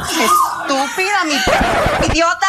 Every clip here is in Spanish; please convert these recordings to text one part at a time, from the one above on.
¡Estúpida, mi idiota!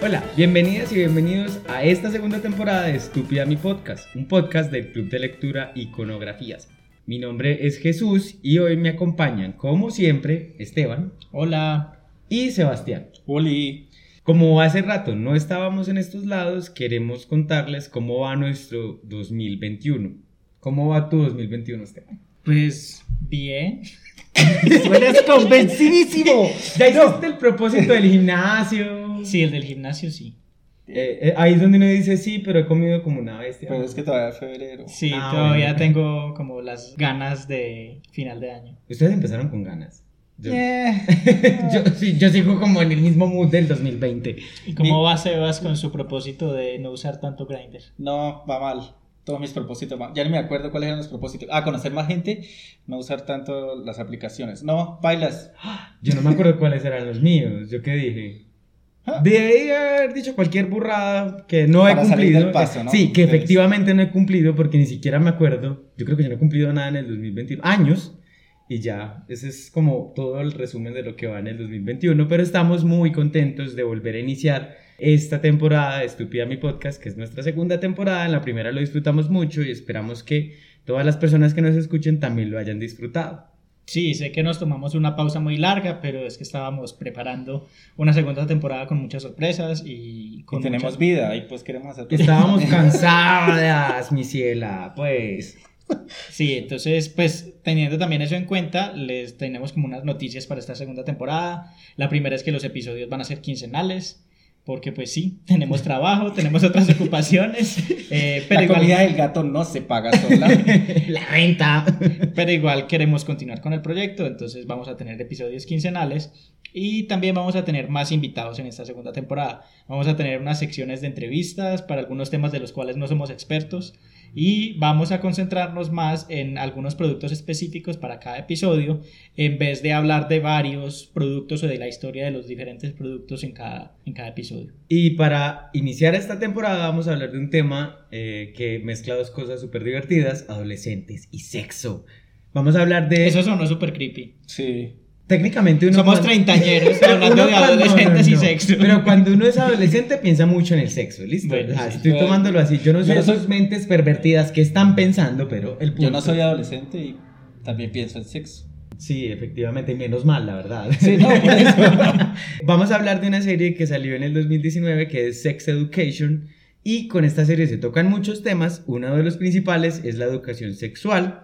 Hola, bienvenidas y bienvenidos a esta segunda temporada de Estúpida Mi Podcast, un podcast del Club de Lectura Iconografías. Mi nombre es Jesús y hoy me acompañan, como siempre, Esteban. Hola. Y Sebastián. Oli. Como hace rato no estábamos en estos lados, queremos contarles cómo va nuestro 2021. ¿Cómo va tu 2021, Esteban? Pues bien. Suenas convencidísimo. ¿Ya hiciste el propósito del gimnasio? Sí, el del gimnasio sí. Eh, eh, ahí es donde uno dice sí, pero he comido como una bestia. Pero es que todavía es febrero. Sí, Ah, todavía bueno. tengo como las ganas de final de año. Ustedes empezaron con ganas. Yo, Eh. yo, sí, yo sigo como en el mismo mood del 2020. ¿Y cómo va Sebas con su propósito de no usar tanto Grindr? No, va mal. Todos mis propósitos. Ya ni me acuerdo cuáles eran los propósitos. Ah, conocer más gente, no usar tanto las aplicaciones. No, bailas. Yo no me acuerdo cuáles eran los míos. ¿Yo qué dije? Ah. Debí haber dicho cualquier burrada que no he Para salir cumplido. del paso, ¿no? Sí, que efectivamente no he cumplido porque ni siquiera me acuerdo. Yo creo que yo no he cumplido nada en el 2021. Años. Y ya, ese es como todo el resumen de lo que va en el 2021. Pero estamos muy contentos de volver a iniciar esta temporada de Estúpida Mi Podcast, que es nuestra segunda temporada. En la primera lo disfrutamos mucho y esperamos que todas las personas que nos escuchen también lo hayan disfrutado. Sí, sé que nos tomamos una pausa muy larga, pero es que estábamos preparando una segunda temporada con muchas sorpresas y con Y tenemos muchas- vida y pues queremos hacer. Estábamos cansadas, mi ciela, pues. Sí, entonces, pues teniendo también eso en cuenta, les tenemos como unas noticias para esta segunda temporada. La primera es que los episodios van a ser quincenales, porque pues sí, tenemos trabajo, tenemos otras ocupaciones, eh, pero, La comida igual, del gato no se paga sola. La renta. pero igual queremos continuar con el proyecto, entonces vamos a tener episodios quincenales y también vamos a tener más invitados en esta segunda temporada. Vamos a tener unas secciones de entrevistas para algunos temas de los cuales no somos expertos y vamos a concentrarnos más en algunos productos específicos para cada episodio en vez de hablar de varios productos o de la historia de los diferentes productos en cada, en cada episodio. Y para iniciar esta temporada vamos a hablar de un tema eh, que mezcla dos cosas súper divertidas, adolescentes y sexo. Vamos a hablar de... Eso sonó súper creepy. Sí. Técnicamente uno... Somos treintañeros hablando Uno de adolescentes no, y no. sexo. Pero cuando uno es adolescente piensa mucho en el sexo, ¿listo? Bueno, sea, sí. estoy Yo- tomándolo así. Yo no sé no esas soy- mentes pervertidas que están pensando, pero el punto... Yo no soy adolescente y también pienso en sexo. Sí, efectivamente, menos mal, la verdad. Sí, no, por eso. Vamos a hablar de una serie que salió en el 2019 que es Sex Education y con esta serie se tocan muchos temas. Uno de los principales es la educación sexual.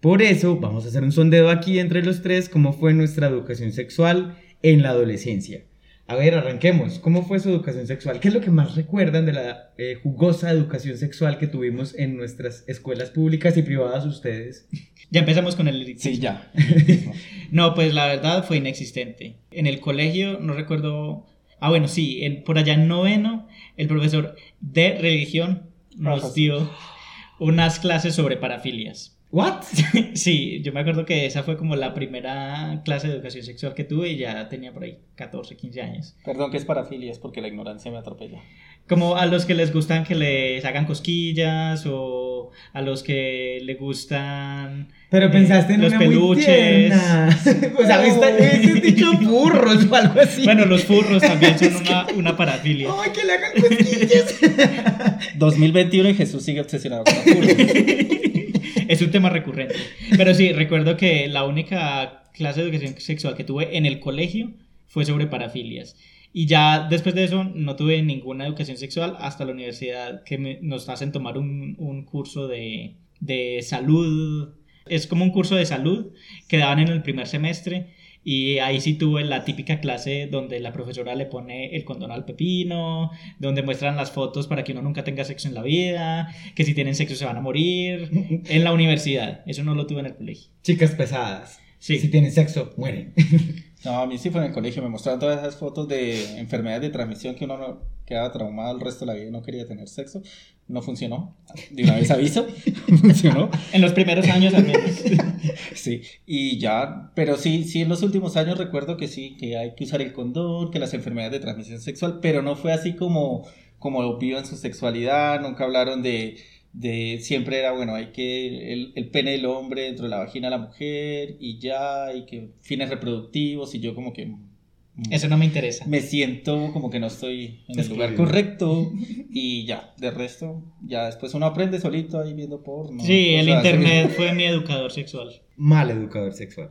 Por eso vamos a hacer un sondeo aquí entre los tres, cómo fue nuestra educación sexual en la adolescencia. A ver, arranquemos. ¿Cómo fue su educación sexual? ¿Qué es lo que más recuerdan de la eh, jugosa educación sexual que tuvimos en nuestras escuelas públicas y privadas ustedes? Ya empezamos con el Sí, ya. No, pues la verdad fue inexistente. En el colegio, no recuerdo. Ah, bueno, sí, en- por allá en noveno, el profesor de religión nos dio unas clases sobre parafilias. ¿What? Sí, yo me acuerdo que esa fue como la primera clase de educación sexual que tuve y ya tenía por ahí 14, 15 años. Perdón que es parafilias porque la ignorancia me atropella. Como a los que les gustan que les hagan cosquillas o a los que le gustan Pero eh, pensaste en los una muy peluches. tierna. O sea, esta- hubieses dicho burros o algo así. Bueno, los furros también son una, una parafilia. ¡Ay, que le hagan cosquillas! 2021 y Jesús sigue obsesionado con la curva. Es un tema recurrente. Pero sí, recuerdo que la única clase de educación sexual que tuve en el colegio fue sobre parafilias. Y ya después de eso no tuve ninguna educación sexual hasta la universidad que me- nos hacen tomar un, un curso de, de salud. Es como un curso de salud que daban en el primer semestre. Y ahí sí tuve la típica clase donde la profesora le pone el condón al pepino, donde muestran las fotos para que uno nunca tenga sexo en la vida, que si tienen sexo se van a morir. En la universidad, eso no lo tuve en el colegio. Chicas pesadas. Sí. Si tienen sexo, mueren. No, a mí sí fue en el colegio. Me mostraron todas esas fotos de enfermedades de transmisión que uno no quedaba traumado el resto de la vida y no quería tener sexo. No funcionó. De una vez aviso. funcionó. En los primeros años al menos. Sí, y ya, pero sí, sí, en los últimos años recuerdo que sí, que hay que usar el condón, que las enfermedades de transmisión sexual, pero no fue así como, como en su sexualidad, nunca hablaron de, de siempre era, bueno, hay que el, el pene del hombre dentro de la vagina de la mujer y ya, y que fines reproductivos y yo como que... mm, Eso no me interesa. Me siento como que no estoy en el Excluido. lugar correcto y ya, de resto, ya después uno aprende solito ahí viendo porno. Sí, el así. internet fue mi educador sexual. Mal educador sexual.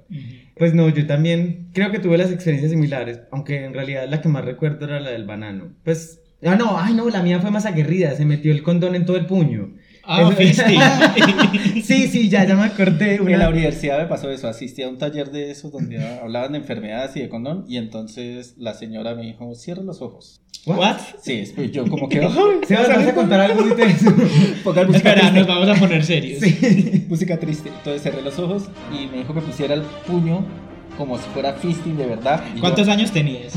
Pues no, yo también creo que tuve las experiencias similares, aunque en realidad la que más recuerdo era la del banano. Pues, ah, no, ay, no, la mía fue más aguerrida, se metió el condón en todo el puño. Ah, Eso- sí, sí, ya, ya me acordé. En la Una... universidad me pasó eso, asistí a un taller de esos donde hablaban de enfermedades y de condón y entonces la señora me dijo, cierra los ojos. ¿What? Sí, después yo como que... ¿Se vas a contar algo Espera, nos vamos a poner serios. Sí. música triste. Entonces cerré los ojos y me dijo que pusiera el puño como si fuera fisting de verdad. Y yo- ¿Cuántos años tenías?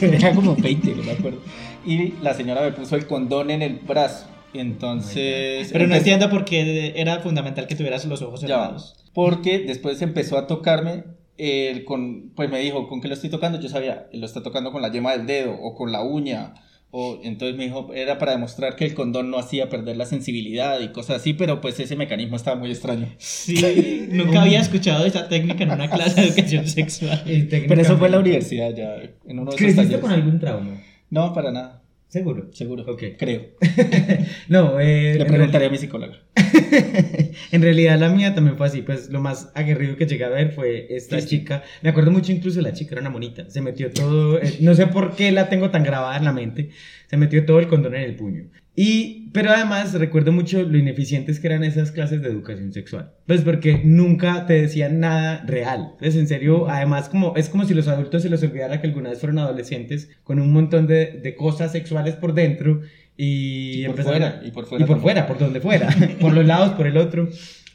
Era como 20, no me acuerdo. Y la señora me puso el condón en el brazo. Entonces... Pero no entiendo por qué era fundamental que tuvieras los ojos Ya cerrados. Porque después empezó a tocarme, el con, pues me dijo, ¿con qué lo estoy tocando? Yo sabía, lo está tocando con la yema del dedo o con la uña. O, entonces me dijo, era para demostrar que el condón no hacía perder la sensibilidad y cosas así, pero pues ese mecanismo estaba muy extraño. Sí, nunca había escuchado esa técnica en una clase de educación sexual. Pero eso fue en la universidad ya, en uno de esos ¿Creciste talleres. con algún trauma? No, para nada, Seguro. seguro, Ok. creo. No, eh, Le preguntaré a mi psicóloga. en realidad la mía también fue así, pues lo más aguerrido que llegué a ver fue esta Sí. chica. Me acuerdo mucho incluso de la chica, era una monita. Se metió todo, eh, no sé por qué la tengo tan grabada en la mente, se metió todo el condón en el puño. Y, pero además recuerdo mucho lo ineficientes que eran esas clases de educación sexual. Pues porque nunca te decían nada real. Pues en serio, además como, es como si los adultos se les olvidara que alguna vez fueron adolescentes con un montón de, de cosas sexuales por dentro y, Y por empezaron a- fuera, y por fuera y por fuera, por donde fuera, por los lados, por el otro.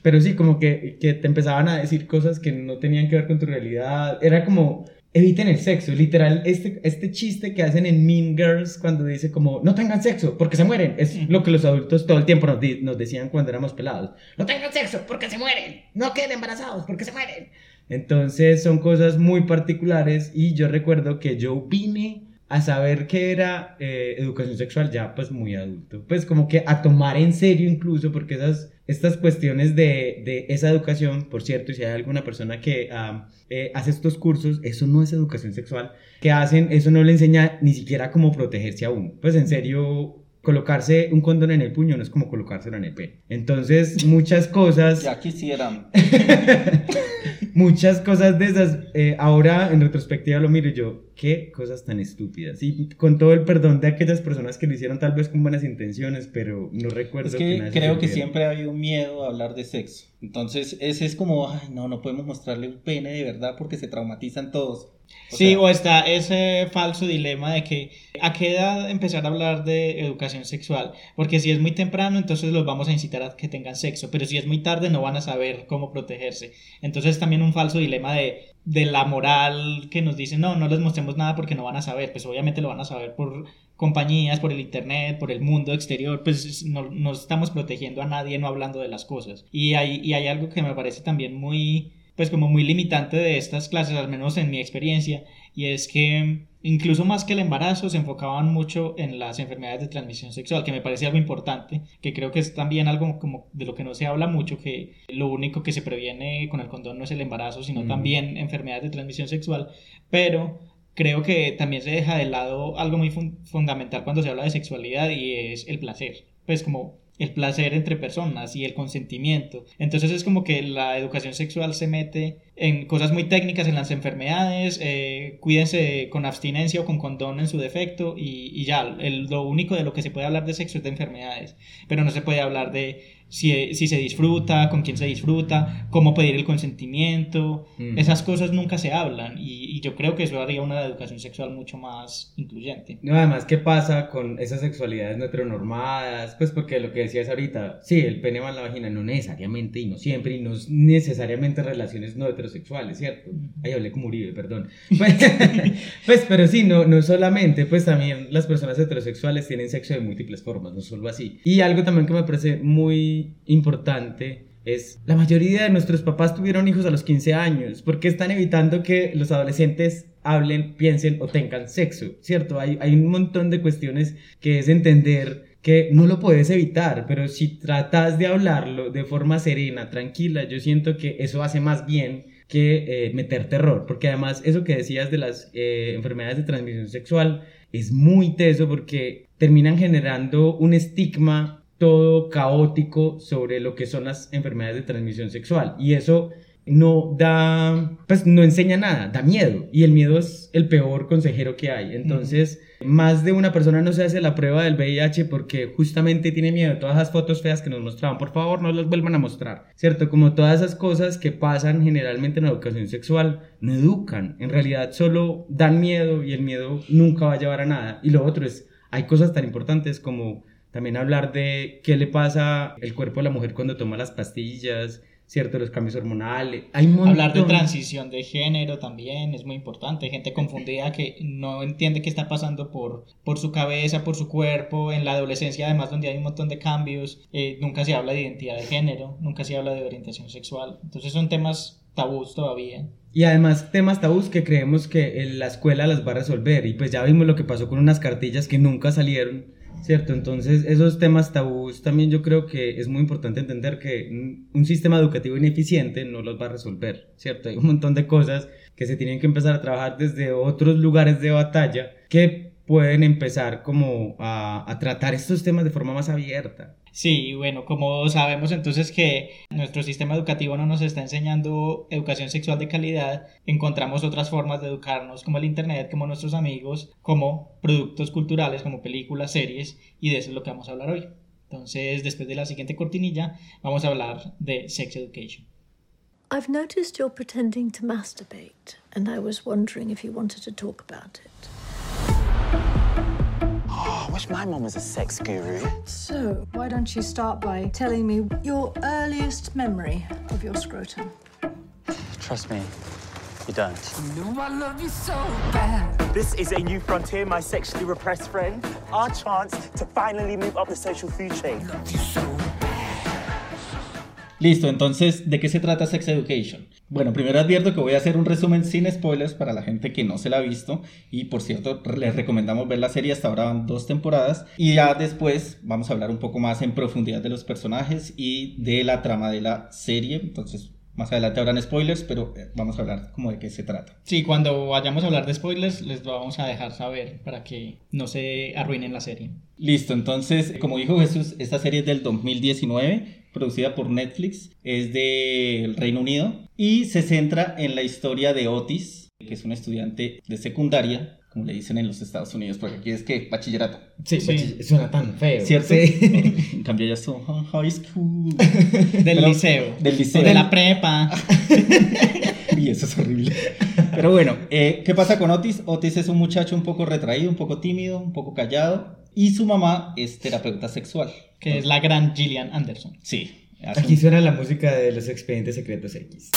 Pero sí, como que, que te empezaban a decir cosas que no tenían que ver con tu realidad. Era como, eviten el sexo. Literal, este, este chiste que hacen en Mean Girls cuando dice como, no tengan sexo porque se mueren. Es lo que los adultos todo el tiempo nos, di- nos decían cuando éramos pelados. No tengan sexo porque se mueren. No queden embarazados porque se mueren. Entonces son cosas muy particulares y yo recuerdo que yo vine a saber que era eh, educación sexual ya pues muy adulto, pues como que a tomar en serio incluso porque esas, estas cuestiones de, de esa educación, por cierto, y si hay alguna persona que ah, eh, hace estos cursos, eso no es educación sexual, que hacen, eso no le enseña ni siquiera cómo protegerse a uno, pues en serio... Colocarse un condón en el puño no es como colocárselo en el pene. Entonces, muchas cosas Ya quisieran. muchas cosas de esas, eh, ahora en retrospectiva lo miro y yo, qué cosas tan estúpidas. Y con todo el perdón de aquellas personas que lo hicieron tal vez con buenas intenciones, pero no recuerdo Es que eso creo que siempre ha habido miedo a hablar de sexo. Entonces, ese es como, ay, no, no podemos mostrarle un pene de verdad porque se traumatizan todos. O Sí, sea, o está ese falso dilema de que a qué edad empezar a hablar de educación sexual, porque si es muy temprano, entonces los vamos a incitar a que tengan sexo, pero si es muy tarde no van a saber cómo protegerse. Entonces también un falso dilema de, de la moral que nos dice, no, no les mostremos nada porque no van a saber, pues obviamente lo van a saber por compañías, por el internet, por el mundo exterior, pues no, no estamos protegiendo a nadie no hablando de las cosas. Y hay, y hay algo que me parece también muy pues como muy limitante de estas clases, al menos en mi experiencia, y es que incluso más que el embarazo se enfocaban mucho en las enfermedades de transmisión sexual, que me parece algo importante, que creo que es también algo como de lo que no se habla mucho, que lo único que se previene con el condón no es el embarazo, sino Mm. también enfermedades de transmisión sexual, pero creo que también se deja de lado algo muy fun- fundamental cuando se habla de sexualidad y es el placer, pues como el placer entre personas y el consentimiento. Entonces es como que la educación sexual se mete en cosas muy técnicas, en las enfermedades, eh, cuídense con abstinencia o con condón en su defecto y, y ya, el- lo único de lo que se puede hablar de sexo es de enfermedades, pero no se puede hablar de si, si se disfruta, con quién se disfruta, cómo pedir el consentimiento, Mm. esas cosas nunca se hablan y, y yo creo que eso haría una educación sexual mucho más incluyente. No, además, ¿qué pasa con esas sexualidades no heteronormadas? Pues porque lo que decías ahorita, sí, el pene va en la vagina, no necesariamente y no siempre, y no es necesariamente relaciones no heterosexuales, ¿cierto? Ay, hablé como Uribe, perdón. Pues, pues, pero sí, no, no solamente, pues también las personas heterosexuales tienen sexo de múltiples formas, no solo así. Y algo también que me parece muy importante es la mayoría de nuestros papás tuvieron hijos a los 15 años. Porque están evitando que los adolescentes hablen, piensen o tengan sexo, ¿cierto? Hay, hay un montón de cuestiones que es entender que no lo puedes evitar, pero si tratas de hablarlo de forma serena, tranquila, yo siento que eso hace más bien que eh, meter terror, porque además eso que decías de las eh, enfermedades de transmisión sexual es muy teso porque terminan generando un estigma todo caótico sobre lo que son las enfermedades de transmisión sexual y eso no da, pues no enseña nada, da miedo. Y el miedo es el peor consejero que hay. Entonces, más de una persona no se hace la prueba del VIH porque justamente tiene miedo. Todas esas fotos feas que nos mostraban, por favor, no las vuelvan a mostrar. ¿Cierto? Como todas esas cosas que pasan generalmente en la educación sexual, no educan. En realidad solo dan miedo y el miedo nunca va a llevar a nada. Y lo otro es, hay cosas tan importantes como también hablar de qué le pasa el cuerpo a la mujer cuando toma las pastillas, ¿cierto? Los cambios hormonales. Hay un Hablar de transición de género también es muy importante. Gente confundida que no entiende qué está pasando por, por su cabeza, por su cuerpo. En la adolescencia, además, donde hay un montón de cambios, eh, nunca se habla de identidad de género, nunca se habla de orientación sexual. Entonces son temas tabús todavía. Y además temas tabús que creemos que en la escuela las va a resolver. Y pues ya vimos lo que pasó con unas cartillas que nunca salieron, ¿cierto? Entonces esos temas tabús también yo creo que es muy importante entender que un- sistema educativo ineficiente no los va a resolver, ¿cierto? Hay un montón de cosas que se tienen que empezar a trabajar desde otros lugares de batalla que pueden empezar como a, a tratar estos temas de forma más abierta. Sí, bueno, como sabemos entonces que nuestro sistema educativo no nos está enseñando educación sexual de calidad, encontramos otras formas de educarnos como el Internet, como nuestros amigos, como productos culturales, como películas, series, y de eso es lo que vamos a hablar hoy. Entonces, después de la siguiente cortinilla, vamos a hablar de Sex Education. I've noticed you're pretending to masturbate, and I was wondering if you wanted to talk about it. I wish my mom was a sex guru. So, why don't you start by telling me your earliest memory of your scrotum? Trust me, you don't. You know I love you so bad. This is a new frontier, my sexually repressed friend. Our chance to finally move up the social food chain. Love you so Listo, entonces, ¿de qué se trata Sex Education? Bueno, primero advierto que voy a hacer un resumen sin spoilers para la gente que no se la ha visto. Y por cierto, les recomendamos ver la serie, hasta ahora van dos temporadas. Y ya después vamos a hablar un poco más en profundidad de los personajes y de la trama de la serie. Entonces, más adelante habrán spoilers, pero eh, vamos a hablar como de qué se trata. Sí, cuando vayamos a hablar de spoilers, les vamos a dejar saber para que no se arruinen la serie. Listo, entonces, como dijo Jesús, esta serie es del 2019, producida por Netflix, es del Reino Unido y se centra en la historia de Otis, que es un estudiante de secundaria, como le dicen en los Estados Unidos, porque aquí es que bachillerato, Sí, Sí. suena tan feo. ¿cierto? Sí. en cambio ya son high school. Del Pero- liceo. del liceo. O de la prepa. Y eso es horrible. Pero bueno, eh, ¿qué pasa con Otis? Otis es un muchacho un poco retraído, un poco tímido, un poco callado, y su mamá es terapeuta sexual. que es la gran Gillian Anderson. Sí. Aquí suena la música de los expedientes secretos X.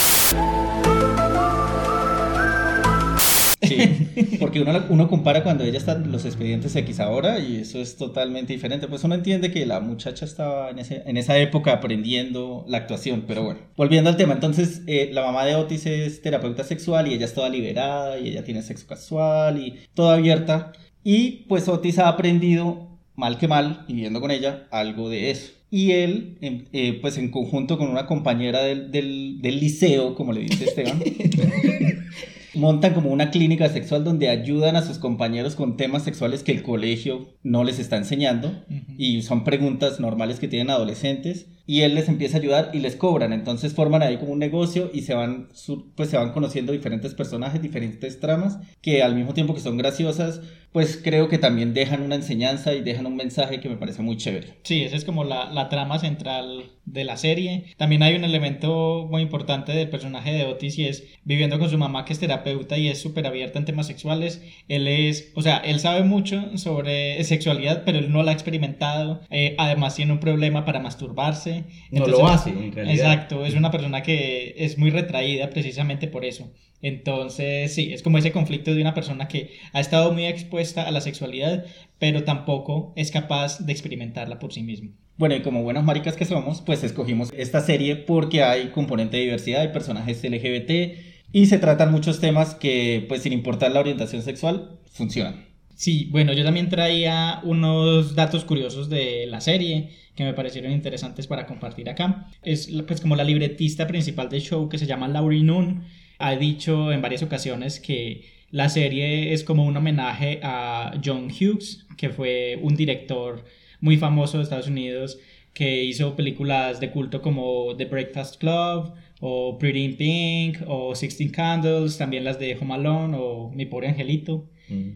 Sí, porque uno, uno compara cuando ella está en los expedientes X ahora y eso es totalmente diferente. Pues uno entiende que la muchacha estaba en, ese- en esa época aprendiendo la actuación, pero bueno. Volviendo al tema, entonces eh, la mamá de Otis es terapeuta sexual y ella es toda liberada y ella tiene sexo casual y toda abierta. Y pues Otis ha aprendido, mal que mal, viviendo con ella, algo de eso. Y él, en- eh, pues en conjunto con una compañera del, del, del liceo, como le dice Esteban, montan como una clínica sexual donde ayudan a sus compañeros con temas sexuales que el colegio no les está enseñando y son preguntas normales que tienen adolescentes y él les empieza a ayudar y les cobran entonces forman ahí como un negocio y se van pues se van conociendo diferentes personajes diferentes tramas que al mismo tiempo que son graciosas pues creo que también dejan una enseñanza y dejan un mensaje que me parece muy chévere Sí, esa es como la, la trama central de la serie. También hay un elemento muy importante del personaje de Otis y es viviendo con su mamá que es terapeuta y es súper abierta en temas sexuales. Él es, o sea, él sabe mucho sobre sexualidad, pero él no la ha experimentado. Eh, además tiene un problema para masturbarse. No lo hace, en realidad. Exacto, es una persona que es muy retraída precisamente por eso. Entonces, sí, es como ese conflicto de una persona que ha estado muy expuesta a la sexualidad, pero tampoco es capaz de experimentarla por sí mismo. Bueno, y como buenos maricas que somos, pues escogimos esta serie porque hay componente de diversidad, hay personajes LGBT y se tratan muchos temas que, pues sin importar la orientación sexual, funcionan. Sí, bueno, yo también traía unos datos curiosos de la serie que me parecieron interesantes para compartir acá. Es pues como la libretista principal del show que se llama Laurie Noon ha dicho en varias ocasiones que la serie es como un homenaje a John Hughes, que fue un director muy famoso de Estados Unidos que hizo películas de culto como The Breakfast Club o Pretty in Pink o Sixteen Candles, también las de Home Alone o Mi pobre angelito,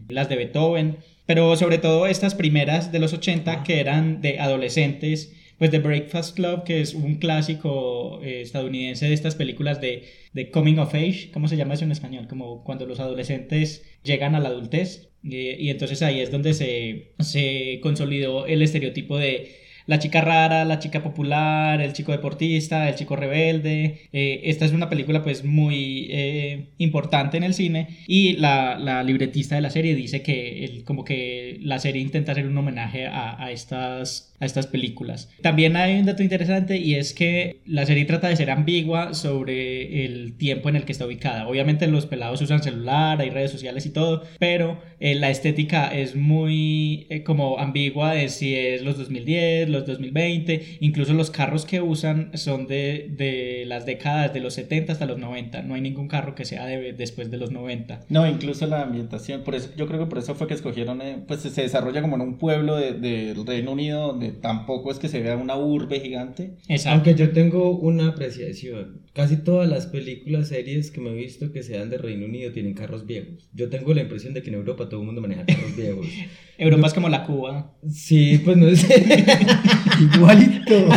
las de Beethoven, pero sobre todo estas primeras de los 80 que eran de adolescentes, pues The Breakfast Club, que es un clásico eh, estadounidense de estas películas de, de Coming of Age, ¿cómo se llama eso en español? Como cuando los adolescentes llegan a la adultez. Eh, y entonces ahí es donde se, se consolidó el estereotipo de la chica rara, la chica popular, el chico deportista, el chico rebelde. Eh, esta es una película pues muy eh, importante en el cine y la, la, libretista de la serie dice que el, como que la serie intenta hacer un homenaje a, a, estas, a estas películas. También hay un dato interesante y es que la serie trata de ser ambigua sobre el tiempo en el que está ubicada. Obviamente los pelados usan celular, hay redes sociales y todo, pero eh, la estética es muy como ambigua de si es los 2010, los 2020, incluso los carros que usan son de, de, las décadas de los 70 hasta los 90, no hay ningún carro que sea de, después de los 90. No, incluso la ambientación, por eso, yo creo que por eso fue que escogieron, eh, pues se desarrolla como en un pueblo del de, Reino Unido donde tampoco es que se vea una urbe gigante. Exacto. Aunque yo tengo una apreciación, casi todas las películas, series que me he visto que sean de Reino Unido tienen carros viejos. Yo tengo la impresión de que en Europa todo el mundo maneja carros viejos. Europa no, es como la Cuba. Sí, pues no sé. Igualito.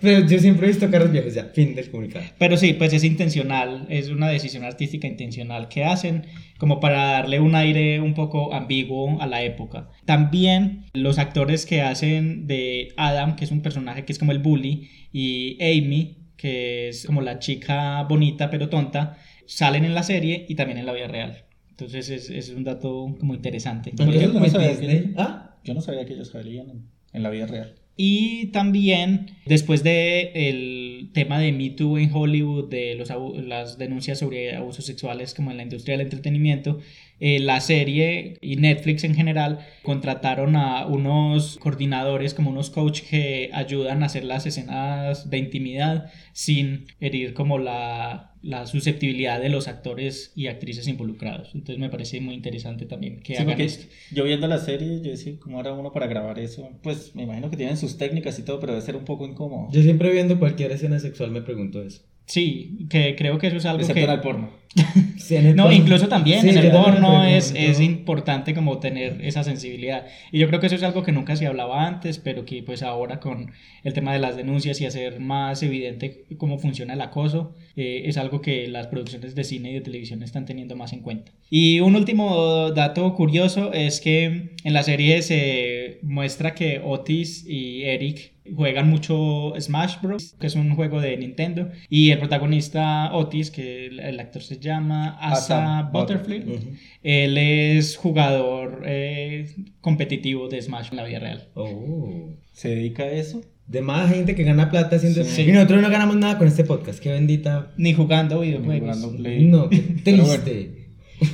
Pero yo siempre he visto carros viejos, ya, fin del comunicado. Pero sí, pues es intencional, es una decisión artística intencional que hacen como para darle un aire un poco ambiguo a la época. También los actores que hacen de Adam, que es un personaje que es como el bully, y Amy, que es como la chica bonita pero tonta, salen en la serie y también en la vida real. Entonces es, es un dato como interesante. Yo no, sabía que, ¿Ah? yo no sabía que ellos salían en, en la vida real. Y también, después del el tema de Me Too en Hollywood, de los, las denuncias sobre abusos sexuales como en la industria del entretenimiento, eh, la serie y Netflix en general contrataron a unos coordinadores como unos coaches que ayudan a hacer las escenas de intimidad sin herir como la, la susceptibilidad de los actores y actrices involucrados. Entonces me parece muy interesante también que sí, hagan esto. Yo viendo la serie, yo decía, ¿cómo era uno para grabar eso? Pues me imagino que tienen sus técnicas y todo, pero debe ser un poco incómodo. Yo siempre viendo cualquier escena sexual me pregunto eso. Sí, que creo que eso es algo Excepto que... en el porno. Sí, en el no, porno. incluso también Sí, en el porno es, es importante como tener esa sensibilidad. Y yo creo que eso es algo que nunca se hablaba antes, pero que pues ahora con el tema de las denuncias y hacer más evidente cómo funciona el acoso, eh, es algo que las producciones de cine y de televisión están teniendo más en cuenta. Y un último dato curioso es que en la serie se muestra que Otis y Eric juegan mucho Smash Bros, que es un juego de Nintendo, y el protagonista Otis, que el, el actor se llama Asa Asa Butterfly, Ujú. él es jugador eh, competitivo de Smash en la vida real. Oh. ¿Se dedica a eso? De más gente que gana plata haciendo Sí. Y nosotros no ganamos nada con este podcast. Qué bendita. Ni jugando Ni videojuegos. jugando Play. No, qué Pero bueno. triste.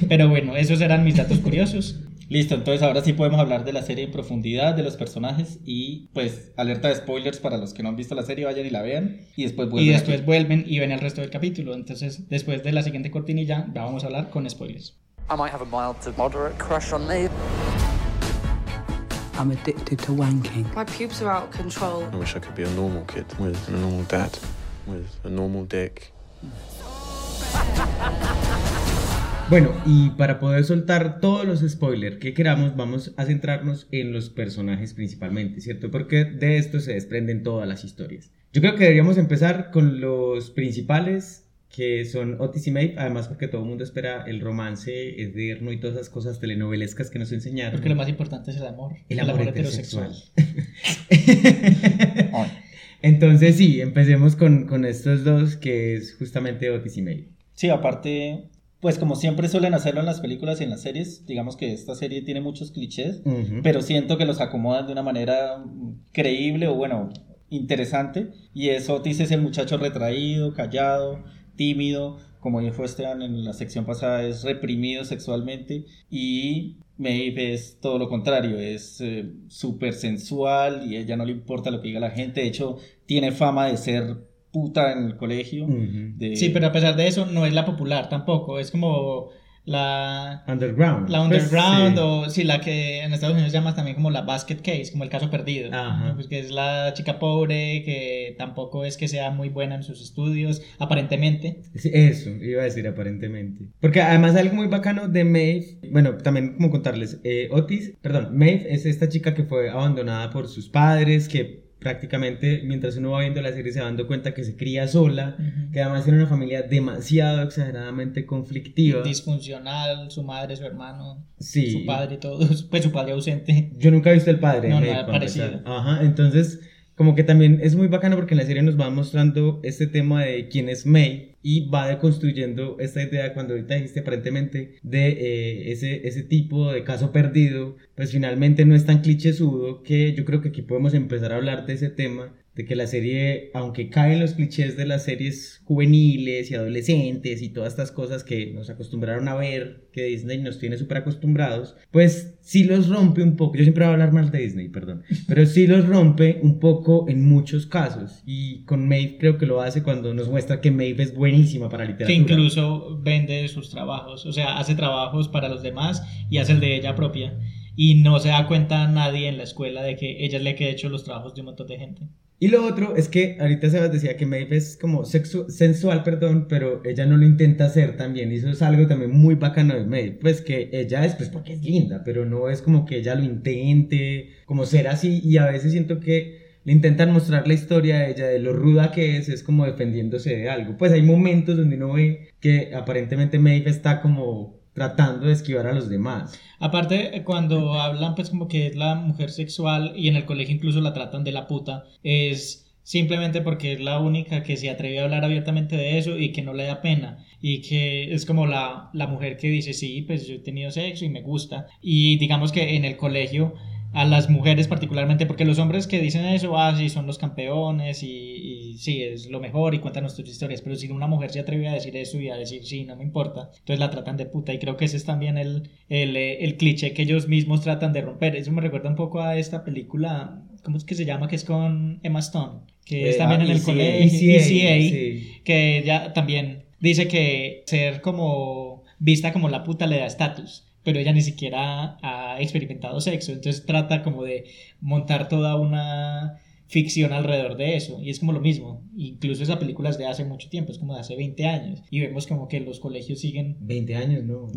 Pero bueno, esos eran mis datos curiosos. Listo, entonces ahora sí podemos hablar de la serie en profundidad, de los personajes y pues alerta de spoilers para los que no han visto la serie, vayan y la vean y después y vuelven después aquí. vuelven y ven el resto del capítulo. Entonces, después de la siguiente cortinilla, ya vamos a hablar con spoilers. I might have a mild to moderate crush on me. I'm addicted to wanking. My pubes are out of control. I wish I could be a normal kid with a normal dad, with a normal dick. Bueno, y para poder soltar todos los spoilers que queramos, vamos a centrarnos en los personajes principalmente, ¿cierto? Porque de esto se desprenden todas las historias. Yo creo que deberíamos empezar con los principales, que son Otis y Maeve, además porque todo el mundo espera el romance eterno y todas esas cosas telenovelescas que nos enseñaron. Porque lo más importante es el amor. El amor heterosexual. Ay. Entonces sí, empecemos con, con estos dos, que es justamente Otis y Maeve. Sí, aparte, pues como siempre suelen hacerlo en las películas y en las series, digamos que esta serie tiene muchos clichés, pero siento que los acomodan de una manera creíble o bueno, interesante. Y es Otis es el muchacho retraído, callado, tímido, como dijo Esteban en la sección pasada, es reprimido sexualmente y Maeve es todo lo contrario, es eh, súper sensual y a ella no le importa lo que diga la gente. De hecho, tiene fama de ser puta en el colegio. Ujú. de- Sí, pero a pesar de eso, no es la popular tampoco. Es como la. Underground. La Pues, underground sí. o sí, la que en Estados Unidos llamas también como la basket case, como el caso perdido. Ajá. Pues que es la chica pobre que tampoco es que sea muy buena en sus estudios, aparentemente. Eso, iba a decir aparentemente. Porque además algo muy bacano de Maeve, bueno, también como contarles, eh, Otis, perdón, Maeve es esta chica que fue abandonada por sus padres, que prácticamente mientras uno va viendo la serie se va dando cuenta que se cría sola, que además tiene una familia demasiado exageradamente conflictiva. Disfuncional, su madre, su hermano, Sí. su padre, todos. Pues su padre ausente. Yo nunca he visto el padre. No, para parecido. Ajá, entonces como que también es muy bacano porque en la serie nos van mostrando este tema de quién es May y va deconstruyendo esta idea cuando ahorita dijiste aparentemente de eh, ese, ese tipo de caso perdido, pues finalmente no es tan clichésudo que yo creo que aquí podemos empezar a hablar de ese tema de que la serie, aunque cae en los clichés de las series juveniles y adolescentes y todas estas cosas que nos acostumbraron a ver, que Disney nos tiene súper acostumbrados, pues sí los rompe un poco. Yo siempre voy a hablar mal de Disney, perdón, pero sí los rompe un poco en muchos casos. Y con Maeve creo que lo hace cuando nos muestra que Maeve es buenísima para literatura. Que incluso vende sus trabajos. O sea, hace trabajos para los demás y hace el de ella propia. Y no se da cuenta nadie en la escuela de que ella es la que ha hecho los trabajos de un montón de gente. Y lo otro es que ahorita Sebas decía que Maeve es como sensual, perdón, pero ella no lo intenta hacer también. Y eso es algo también muy bacano de Maeve. Pues que ella es, pues porque es linda, pero no es como que ella lo intente, como ser así. Y a veces siento que le intentan mostrar la historia de ella, de lo ruda que es, es como defendiéndose de algo. Pues hay momentos donde uno ve que aparentemente Maeve está como tratando de esquivar a los demás. Aparte, eh, cuando hablan, pues como que es la mujer sexual y en el colegio incluso la tratan de la puta, es simplemente porque es la única que se atreve a hablar abiertamente de eso y que no le da pena. Y que es como la, la mujer que dice, sí, pues yo he tenido sexo y me gusta. Y digamos que en el colegio a las mujeres particularmente, porque los hombres que dicen eso, ah, sí, son los campeones y, y sí, es lo mejor y cuentan nuestras historias, pero si una mujer se atreve a decir eso y a decir, sí, no me importa, entonces la tratan de puta y creo que ese es también el, el, eh, el cliché que ellos mismos tratan de romper. Eso me recuerda un poco a esta película, ¿cómo es que se llama? Que es con Emma Stone, que es Eh, también ah, en el ECA, colegio, ECA, ECA, sí. que ella también dice que ser como vista como la puta le da estatus pero ella ni siquiera ha experimentado sexo, entonces trata como de montar toda una ficción alrededor de eso y es como lo mismo, incluso esa película es de hace mucho tiempo, es como de hace 20 años y vemos como que los colegios siguen 20 años, no.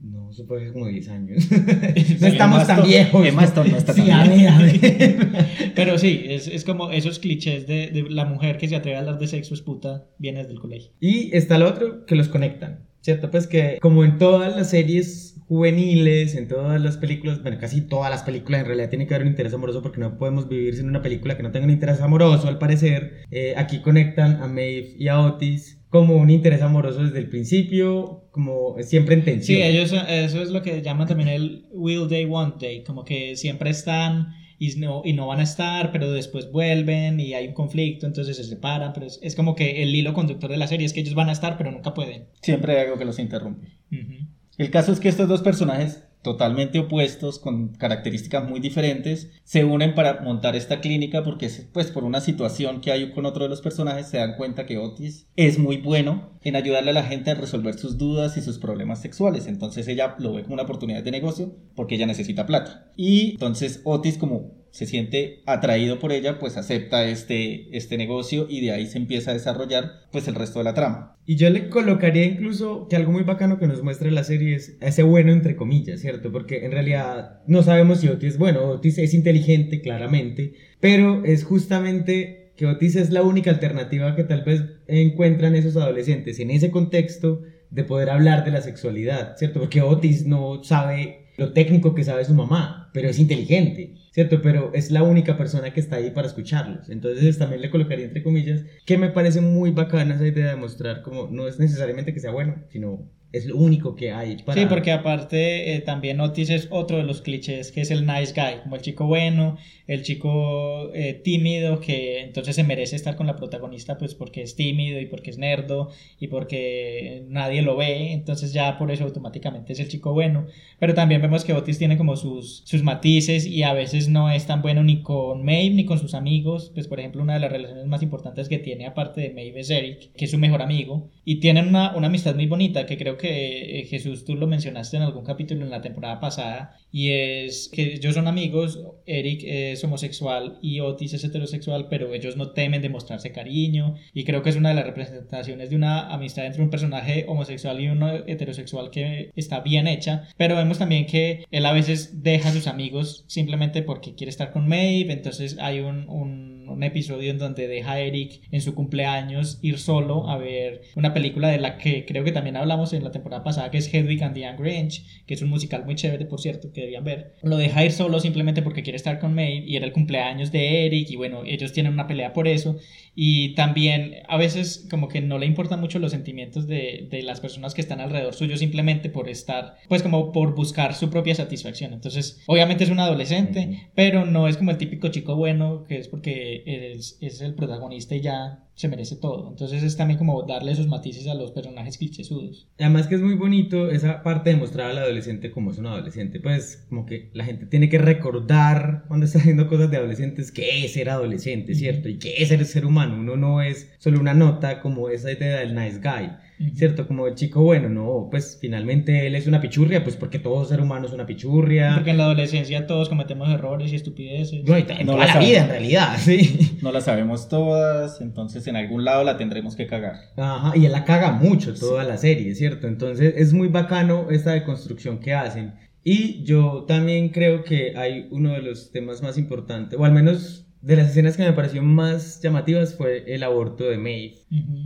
No, eso puede ser como 10 años. No estamos tan viejos. No está Sí, tan a ver, a ver. pero sí, es, es como esos clichés de, de la mujer que se atreve a hablar de sexo es puta, viene desde el colegio. Y está lo otro que los conectan, ¿cierto? Pues que como en todas las series juveniles, en todas las películas, bueno, casi todas las películas en realidad tiene que haber un interés amoroso porque no podemos vivir sin una película que no tenga un interés amoroso, al parecer. Eh, aquí conectan a Maeve y a Otis como un interés amoroso desde el principio, como siempre en tensión. Sí, ellos, eso es lo que llaman también el will they, won't they, como que siempre están y no, y no van a estar, pero después vuelven y hay un conflicto, entonces se separan, pero es, es como que el hilo conductor de la serie es que ellos van a estar, pero nunca pueden. Siempre hay algo que los interrumpe. Ujú. El caso es que estos dos personajes totalmente opuestos, con características muy diferentes, se unen para montar esta clínica porque pues por una situación que hay con otro de los personajes se dan cuenta que Otis es muy bueno en ayudarle a la gente a resolver sus dudas y sus problemas sexuales. Entonces ella lo ve como una oportunidad de negocio porque ella necesita plata. Y entonces Otis como se siente atraído por ella, pues acepta este, este negocio y de ahí se empieza a desarrollar pues el resto de la trama. Y yo le colocaría incluso que algo muy bacano que nos muestra la serie es ese bueno entre comillas, ¿cierto? Porque en realidad no sabemos si Otis es bueno, Otis es inteligente, claramente, pero es justamente que Otis es la única alternativa que tal vez encuentran esos adolescentes en ese contexto de poder hablar de la sexualidad, ¿cierto? Porque Otis no sabe lo técnico que sabe su mamá, pero es inteligente, ¿cierto? Pero es la única persona que está ahí para escucharlos. Entonces también le colocaría entre comillas que me parece muy bacana esa idea de mostrar como no es necesariamente que sea bueno, sino es lo único que hay. Sí, porque aparte eh, también Otis es otro de los clichés, que es el nice guy, como el chico bueno, el chico eh, tímido, que entonces se merece estar con la protagonista pues porque es tímido y porque es nerdo y porque nadie lo ve, entonces ya por eso automáticamente es el chico bueno. Pero también vemos que Otis tiene como sus, sus matices y a veces no es tan bueno ni con Maeve ni con sus amigos, pues por ejemplo una de las relaciones más importantes que tiene aparte de Maeve es Eric, que es su mejor amigo, y tienen una, una amistad muy bonita que creo que eh, Jesús tú lo mencionaste en algún capítulo en la temporada pasada y es que ellos son amigos, Eric es homosexual y Otis es heterosexual, pero ellos no temen de mostrarse cariño y creo que es una de las representaciones de una amistad entre un personaje homosexual y uno heterosexual que está bien hecha, pero vemos también que él a veces deja a sus amigos simplemente porque quiere estar con Maeve, entonces hay un, un episodio en donde deja a Eric en su cumpleaños ir solo a ver una película de la que creo que también hablamos en la temporada pasada, que es Hedwig and the Angry Inch, que es un musical muy chévere, por cierto, que debían ver. Lo deja ir solo simplemente porque quiere estar con Maeve y era el cumpleaños de Eric y bueno, ellos tienen una pelea por eso y también a veces como que no le importan mucho los sentimientos de, de las personas que están alrededor suyo simplemente por estar, pues como por buscar su propia satisfacción. Entonces, obviamente es un adolescente, pero no es como el típico chico bueno que es porque es, es el protagonista y ya se merece todo. Entonces es también como darle esos matices a los personajes clichésudos. Además que es muy bonito esa parte de mostrar al adolescente como es un adolescente. Pues como que la gente tiene que recordar cuando está haciendo cosas de adolescentes que es ser adolescente, ¿cierto? Y que es ser ser humano. Uno no es solo una nota como esa idea del nice guy. ¿Cierto? Como el chico bueno, no, pues finalmente él es una pichurria, pues porque todo ser humano es una pichurria. Porque en la adolescencia todos cometemos errores y estupideces. No, y en toda la, vida en realidad, sí. No la sabemos todas, entonces en algún lado la tendremos que cagar. Ajá, y él la caga mucho toda la serie, ¿cierto? Entonces es muy bacano esta deconstrucción que hacen. Y yo también creo que hay uno de los temas más importantes, o al menos de las escenas que me pareció más llamativas fue el aborto de Maeve,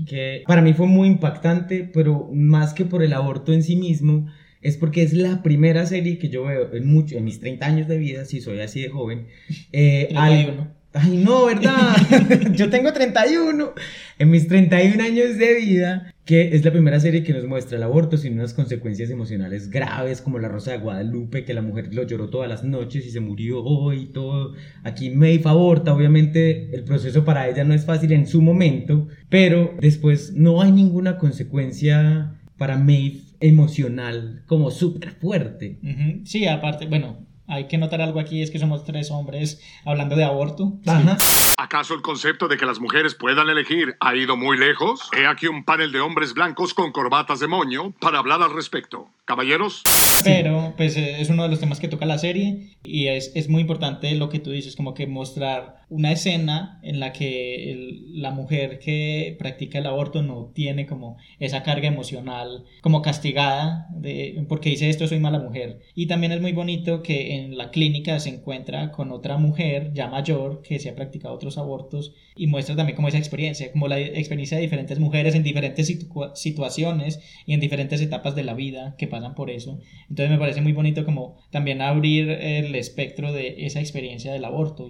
que para mí fue muy impactante, pero más que por el aborto en sí mismo, es porque es la primera serie que yo veo en, mucho, en mis 30 años de vida, si soy así de joven, eh, al- Ay, no, ¿verdad? Yo tengo 31. En mis 31 años de vida, que es la primera serie que nos muestra el aborto sin unas consecuencias emocionales graves, como La Rosa de Guadalupe, que la mujer lo lloró todas las noches y se murió hoy y todo. Aquí Maeve aborta, obviamente el proceso para ella no es fácil en su momento, pero después no hay ninguna consecuencia para Maeve emocional como súper fuerte. Sí, aparte, bueno, hay que notar algo aquí, es que somos tres hombres hablando de aborto. Ajá. ¿Acaso el concepto de que las mujeres puedan elegir ha ido muy lejos? He aquí un panel de hombres blancos con corbatas de moño para hablar al respecto. Caballeros. Pero pues eh, es uno de los temas que toca la serie y es, es muy importante lo que tú dices, como que mostrar una escena en la que la mujer que practica el aborto no tiene como esa carga emocional como castigada de, porque dice esto soy mala mujer. Y también es muy bonito que en la clínica se encuentra con otra mujer ya mayor que se ha practicado otros abortos y muestra también como esa experiencia, como la experiencia de diferentes mujeres en diferentes situ- situaciones y en diferentes etapas de la vida que pasan por eso. Entonces me parece muy bonito como también abrir el espectro de esa experiencia del aborto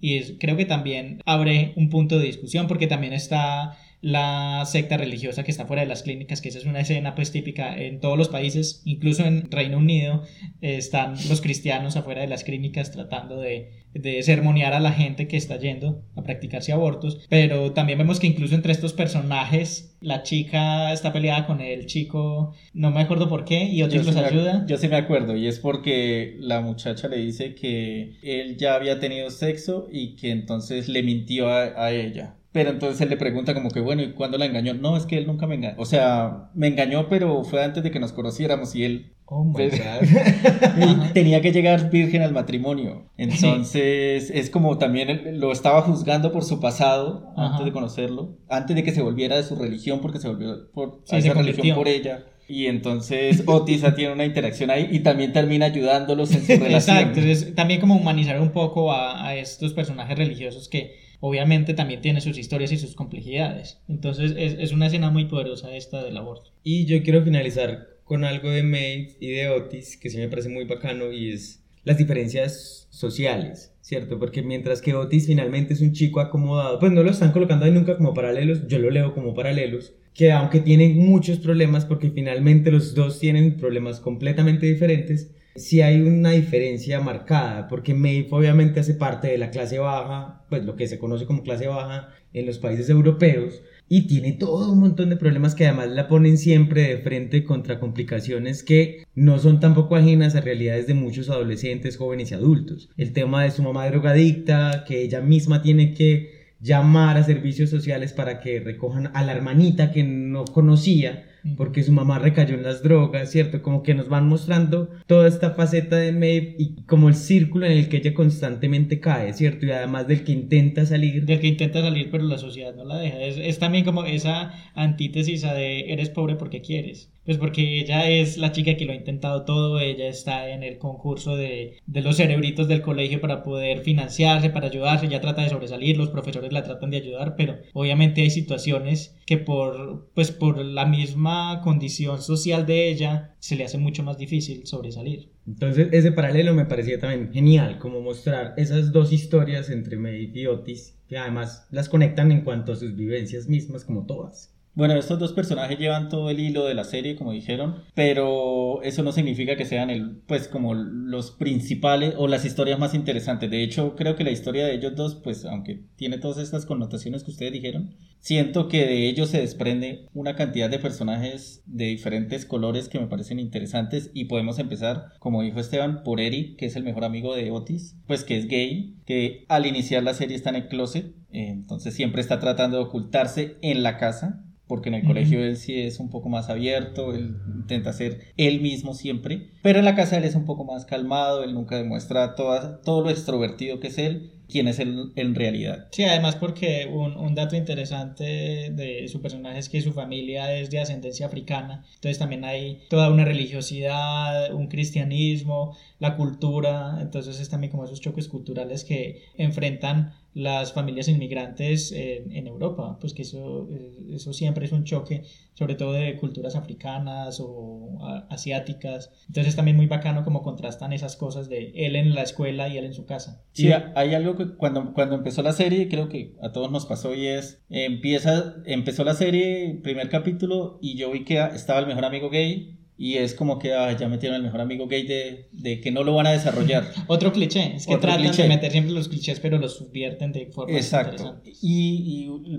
y es- creo que también abre un punto de discusión porque también está la secta religiosa que está fuera de las clínicas, que esa es una escena pues típica en todos los países, incluso en Reino Unido están los cristianos afuera de las clínicas tratando de, de sermonear a la gente que está yendo a practicarse abortos, pero también vemos que incluso entre estos personajes la chica está peleada con el chico, no me acuerdo por qué, y otros los ayuda. Yo sí me acuerdo, y es porque la muchacha le dice que él ya había tenido sexo y que entonces le mintió a, a ella. Pero entonces él le pregunta como que, bueno, ¿y cuándo la engañó? No, es que él nunca me engañó. O sea, me engañó, pero fue antes de que nos conociéramos y él Oh my pues, God. y tenía que llegar virgen al matrimonio. Entonces, es como también él lo estaba juzgando por su pasado Ajá. antes de conocerlo, antes de que se volviera de su religión, porque se volvió por Sí, a esa religión por ella. Y entonces Otisa tiene una interacción ahí y también termina ayudándolos en su relación. Exacto, es también como humanizar un poco a, a estos personajes religiosos que obviamente también tienen sus historias y sus complejidades. Entonces es, es una escena muy poderosa esta del aborto. Y yo quiero finalizar con algo de Maeve y de Otis que sí me parece muy bacano y es las diferencias sociales, ¿cierto? Porque mientras que Otis finalmente es un chico acomodado, pues no lo están colocando ahí nunca como paralelos, yo lo leo como paralelos, que aunque tienen muchos problemas, porque finalmente los dos tienen problemas completamente diferentes, sí hay una diferencia marcada, porque Maeve obviamente hace parte de la clase baja, pues lo que se conoce como clase baja en los países europeos, y tiene todo un montón de problemas que además la ponen siempre de frente contra complicaciones que no son tampoco ajenas a realidades de muchos adolescentes, jóvenes y adultos. El tema de su mamá drogadicta, que ella misma tiene que llamar a servicios sociales para que recojan a la hermanita que no conocía porque su mamá recayó en las drogas, ¿cierto? Como que nos van mostrando toda esta faceta de Maeve y como el círculo en el que ella constantemente cae, ¿cierto? Y además del que intenta salir. Del que intenta salir, pero la sociedad no la deja. Es, es también como esa antítesis a de eres pobre porque quieres. Pues porque ella es la chica que lo ha intentado todo, ella está en el concurso de, de, los cerebritos del colegio para poder financiarse, para ayudarse, ella trata de sobresalir, los profesores la tratan de ayudar, pero obviamente hay situaciones que por, pues por la misma condición social de ella se le hace mucho más difícil sobresalir. Entonces ese paralelo me parecía también genial, como mostrar esas dos historias entre Maeve y Otis, que además las conectan en cuanto a sus vivencias mismas como todas. Bueno, estos dos personajes llevan todo el hilo de la serie, como dijeron, pero eso no significa que sean el, pues como los principales o las historias más interesantes. De hecho, creo que la historia de ellos dos, pues aunque tiene todas estas connotaciones que ustedes dijeron, siento que de ellos se desprende una cantidad de personajes de diferentes colores que me parecen interesantes y podemos empezar, como dijo Esteban, por Eric, que es el mejor amigo de Otis, pues que es gay, que al iniciar la serie está en el closet, entonces siempre está tratando de ocultarse en la casa porque en el colegio él sí es un poco más abierto, él intenta ser él mismo siempre, pero en la casa él es un poco más calmado, él nunca demuestra todo lo extrovertido que es él, quién es él en realidad. Sí, además porque un, un, dato interesante de su personaje es que su familia es de ascendencia africana, entonces también hay toda una religiosidad, un cristianismo, la cultura, entonces es también como esos choques culturales que enfrentan las familias inmigrantes en, en, Europa, pues que eso, eh, eso siempre es un choque, sobre todo de culturas africanas o asiáticas. Entonces es también muy bacano como contrastan esas cosas de él en la escuela y él en su casa. Sí, hay algo que cuando, cuando empezó la serie, creo que a todos nos pasó y es, empieza, empezó la serie, primer capítulo, y yo vi que estaba el mejor amigo gay y es como que ah, ya metieron el mejor amigo gay de, de, que no lo van a desarrollar. Otro cliché, es que tratan de meter siempre los clichés, pero los subvierten de forma Exacto. Y, y,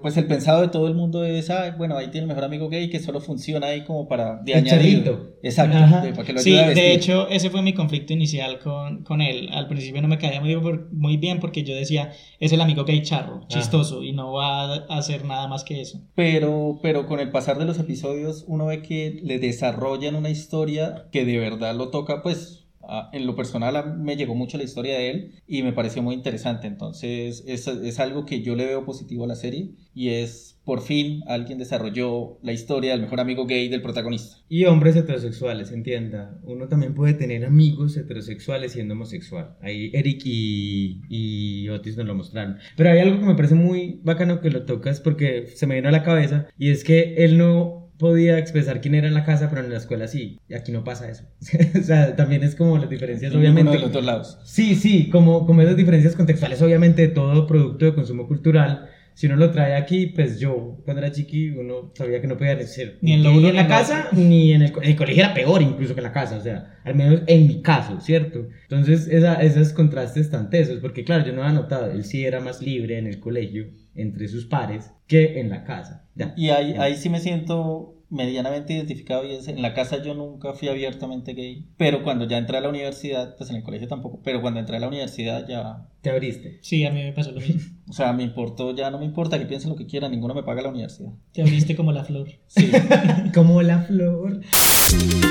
pues el pensado de todo el mundo es, ah, bueno, ahí tiene el mejor amigo gay que solo funciona ahí como para de añadir. Exacto, para que lo Sí, de hecho, ese fue mi conflicto inicial con, con él. Al principio no me caía muy, muy bien porque yo decía, es el amigo gay charro, chistoso, y no va a hacer nada más que eso. Pero, pero con el pasar de los episodios, uno ve que le desarrolla en una historia que de verdad lo toca, pues en lo personal me llegó mucho la historia de él y me pareció muy interesante. Entonces es, es, algo que yo le veo positivo a la serie y es por fin alguien desarrolló la historia del mejor amigo gay del protagonista. Y hombres heterosexuales, entienda. Uno también puede tener amigos heterosexuales siendo homosexual. Ahí Eric y, y Otis nos lo mostraron. Pero hay algo que me parece muy bacano que lo tocas porque se me vino a la cabeza y es que él no podía expresar quién era en la casa, pero en la escuela sí. Y aquí no pasa eso. o sea, también es como las diferencias, obviamente. de los dos lados. Sí, sí, como, como esas diferencias contextuales, obviamente, de todo producto de consumo cultural. Si uno lo trae aquí, pues yo, cuando era chiqui, uno sabía que no podía ser ni en, la casa, ni en el, el, colegio era peor incluso que en la casa, o sea, al menos en mi caso, ¿cierto? Entonces, esa, esos contrastes tan tesos, porque claro, yo no había notado, él sí era más libre en el colegio, entre sus pares, que en la casa. Y ahí, ahí sí me siento medianamente identificado y es en la casa yo nunca fui abiertamente gay, pero cuando ya entré a la universidad, pues en el colegio tampoco, pero cuando entré a la universidad ya... ¿Te abriste? Sí, a mí me pasó lo mismo. o sea, me importó, ya no me importa que piensen lo que quieran, ninguno me paga la universidad. Te abriste como la flor. Sí. como la flor.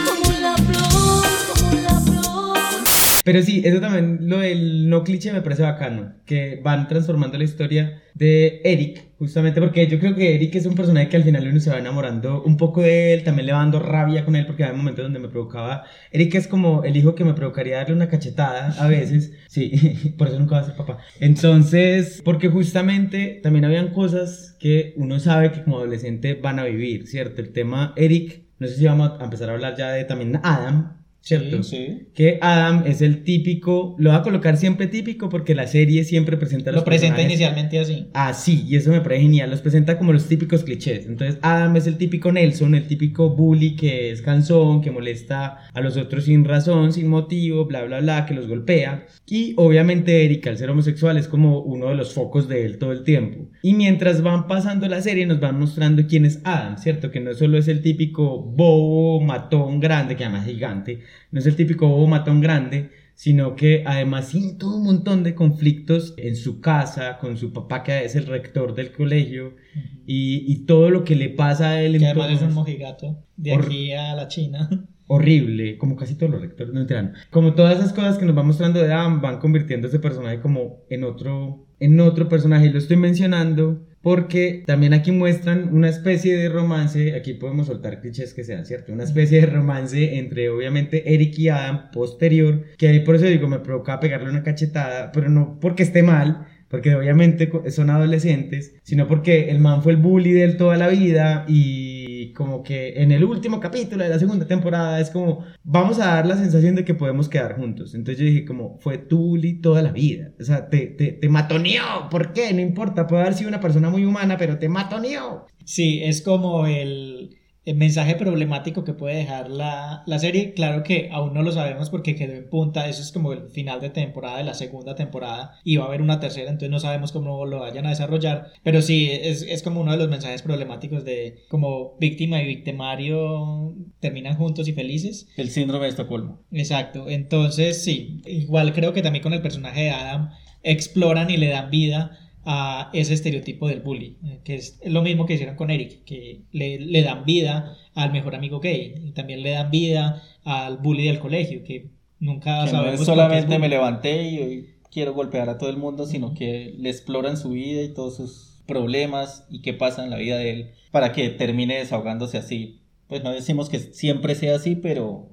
Como la flor, como la flor. Pero sí, eso también, lo del no cliché me parece bacano, que van transformando la historia de Eric, justamente porque yo creo que Eric es un personaje que al final uno se va enamorando un poco de él, también le va dando rabia con él, porque hay momentos donde me provocaba, Eric es como el hijo que me provocaría darle una cachetada a veces, sí, por eso nunca va a ser papá. Entonces, porque justamente también habían cosas que uno sabe que como adolescente van a vivir, ¿cierto? El tema Eric, no sé si vamos a empezar a hablar ya de también Adam, ¿cierto? Sí. Que Adam es el típico, lo va a colocar siempre típico porque la serie siempre presenta a los Lo presenta inicialmente así. así, y eso me parece genial, los presenta como los típicos clichés. Entonces Adam es el típico Nelson, el típico bully que es cansón, que molesta a los otros sin razón, sin motivo, bla, bla, bla, que los golpea. Y obviamente Eric, al ser homosexual, es como uno de los focos de él todo el tiempo. Y mientras van pasando la serie nos van mostrando quién es Adam, ¿cierto? Que no solo es el típico bobo matón grande, que además es gigante, no es el típico bobo matón grande, sino que además tiene todo un montón de conflictos en su casa, con su papá que es el rector del colegio, y, y todo lo que le pasa a él Que además es un mojigato. De aquí a la China. Horrible, como casi todos los rectores, no entiendo. Como todas esas cosas que nos va mostrando de Adam van convirtiendo a ese personaje como en otro, en otro personaje. Y lo estoy mencionando porque también aquí muestran una especie de romance, aquí podemos soltar clichés que sean, ¿cierto? Una especie de romance entre obviamente Eric y Adam posterior, que ahí por eso digo, me provoca pegarle una cachetada, pero no porque esté mal, porque obviamente son adolescentes, sino porque el man fue el bully de él toda la vida y como que en el último capítulo de la segunda temporada es como vamos a dar la sensación de que podemos quedar juntos. Entonces yo dije como fue tu bully toda la vida, o sea, te, te, te matoneó, ¿por qué? No importa, puede haber sido una persona muy humana, pero te matoneó. Sí, es como el, el mensaje problemático que puede dejar la, la serie. Claro que aún no lo sabemos porque quedó en punta. Eso es como el final de temporada de la segunda temporada y va a haber una tercera, entonces no sabemos cómo lo vayan a desarrollar. Pero sí, es, es como uno de los mensajes problemáticos de como víctima y victimario terminan juntos y felices. El síndrome de Estocolmo. Exacto, entonces sí, igual creo que también con el personaje de Adam exploran y le dan vida a ese estereotipo del bully, eh, que es lo mismo que hicieron con Eric, que le, le dan vida al mejor amigo gay y también le dan vida al bully del colegio, que nunca Que no sabemos es qué solamente me levanté y hoy quiero golpear a todo el mundo, sino que le exploran su vida y todos sus problemas y qué pasa en la vida de él para que termine desahogándose así. Pues no decimos que siempre sea así, pero,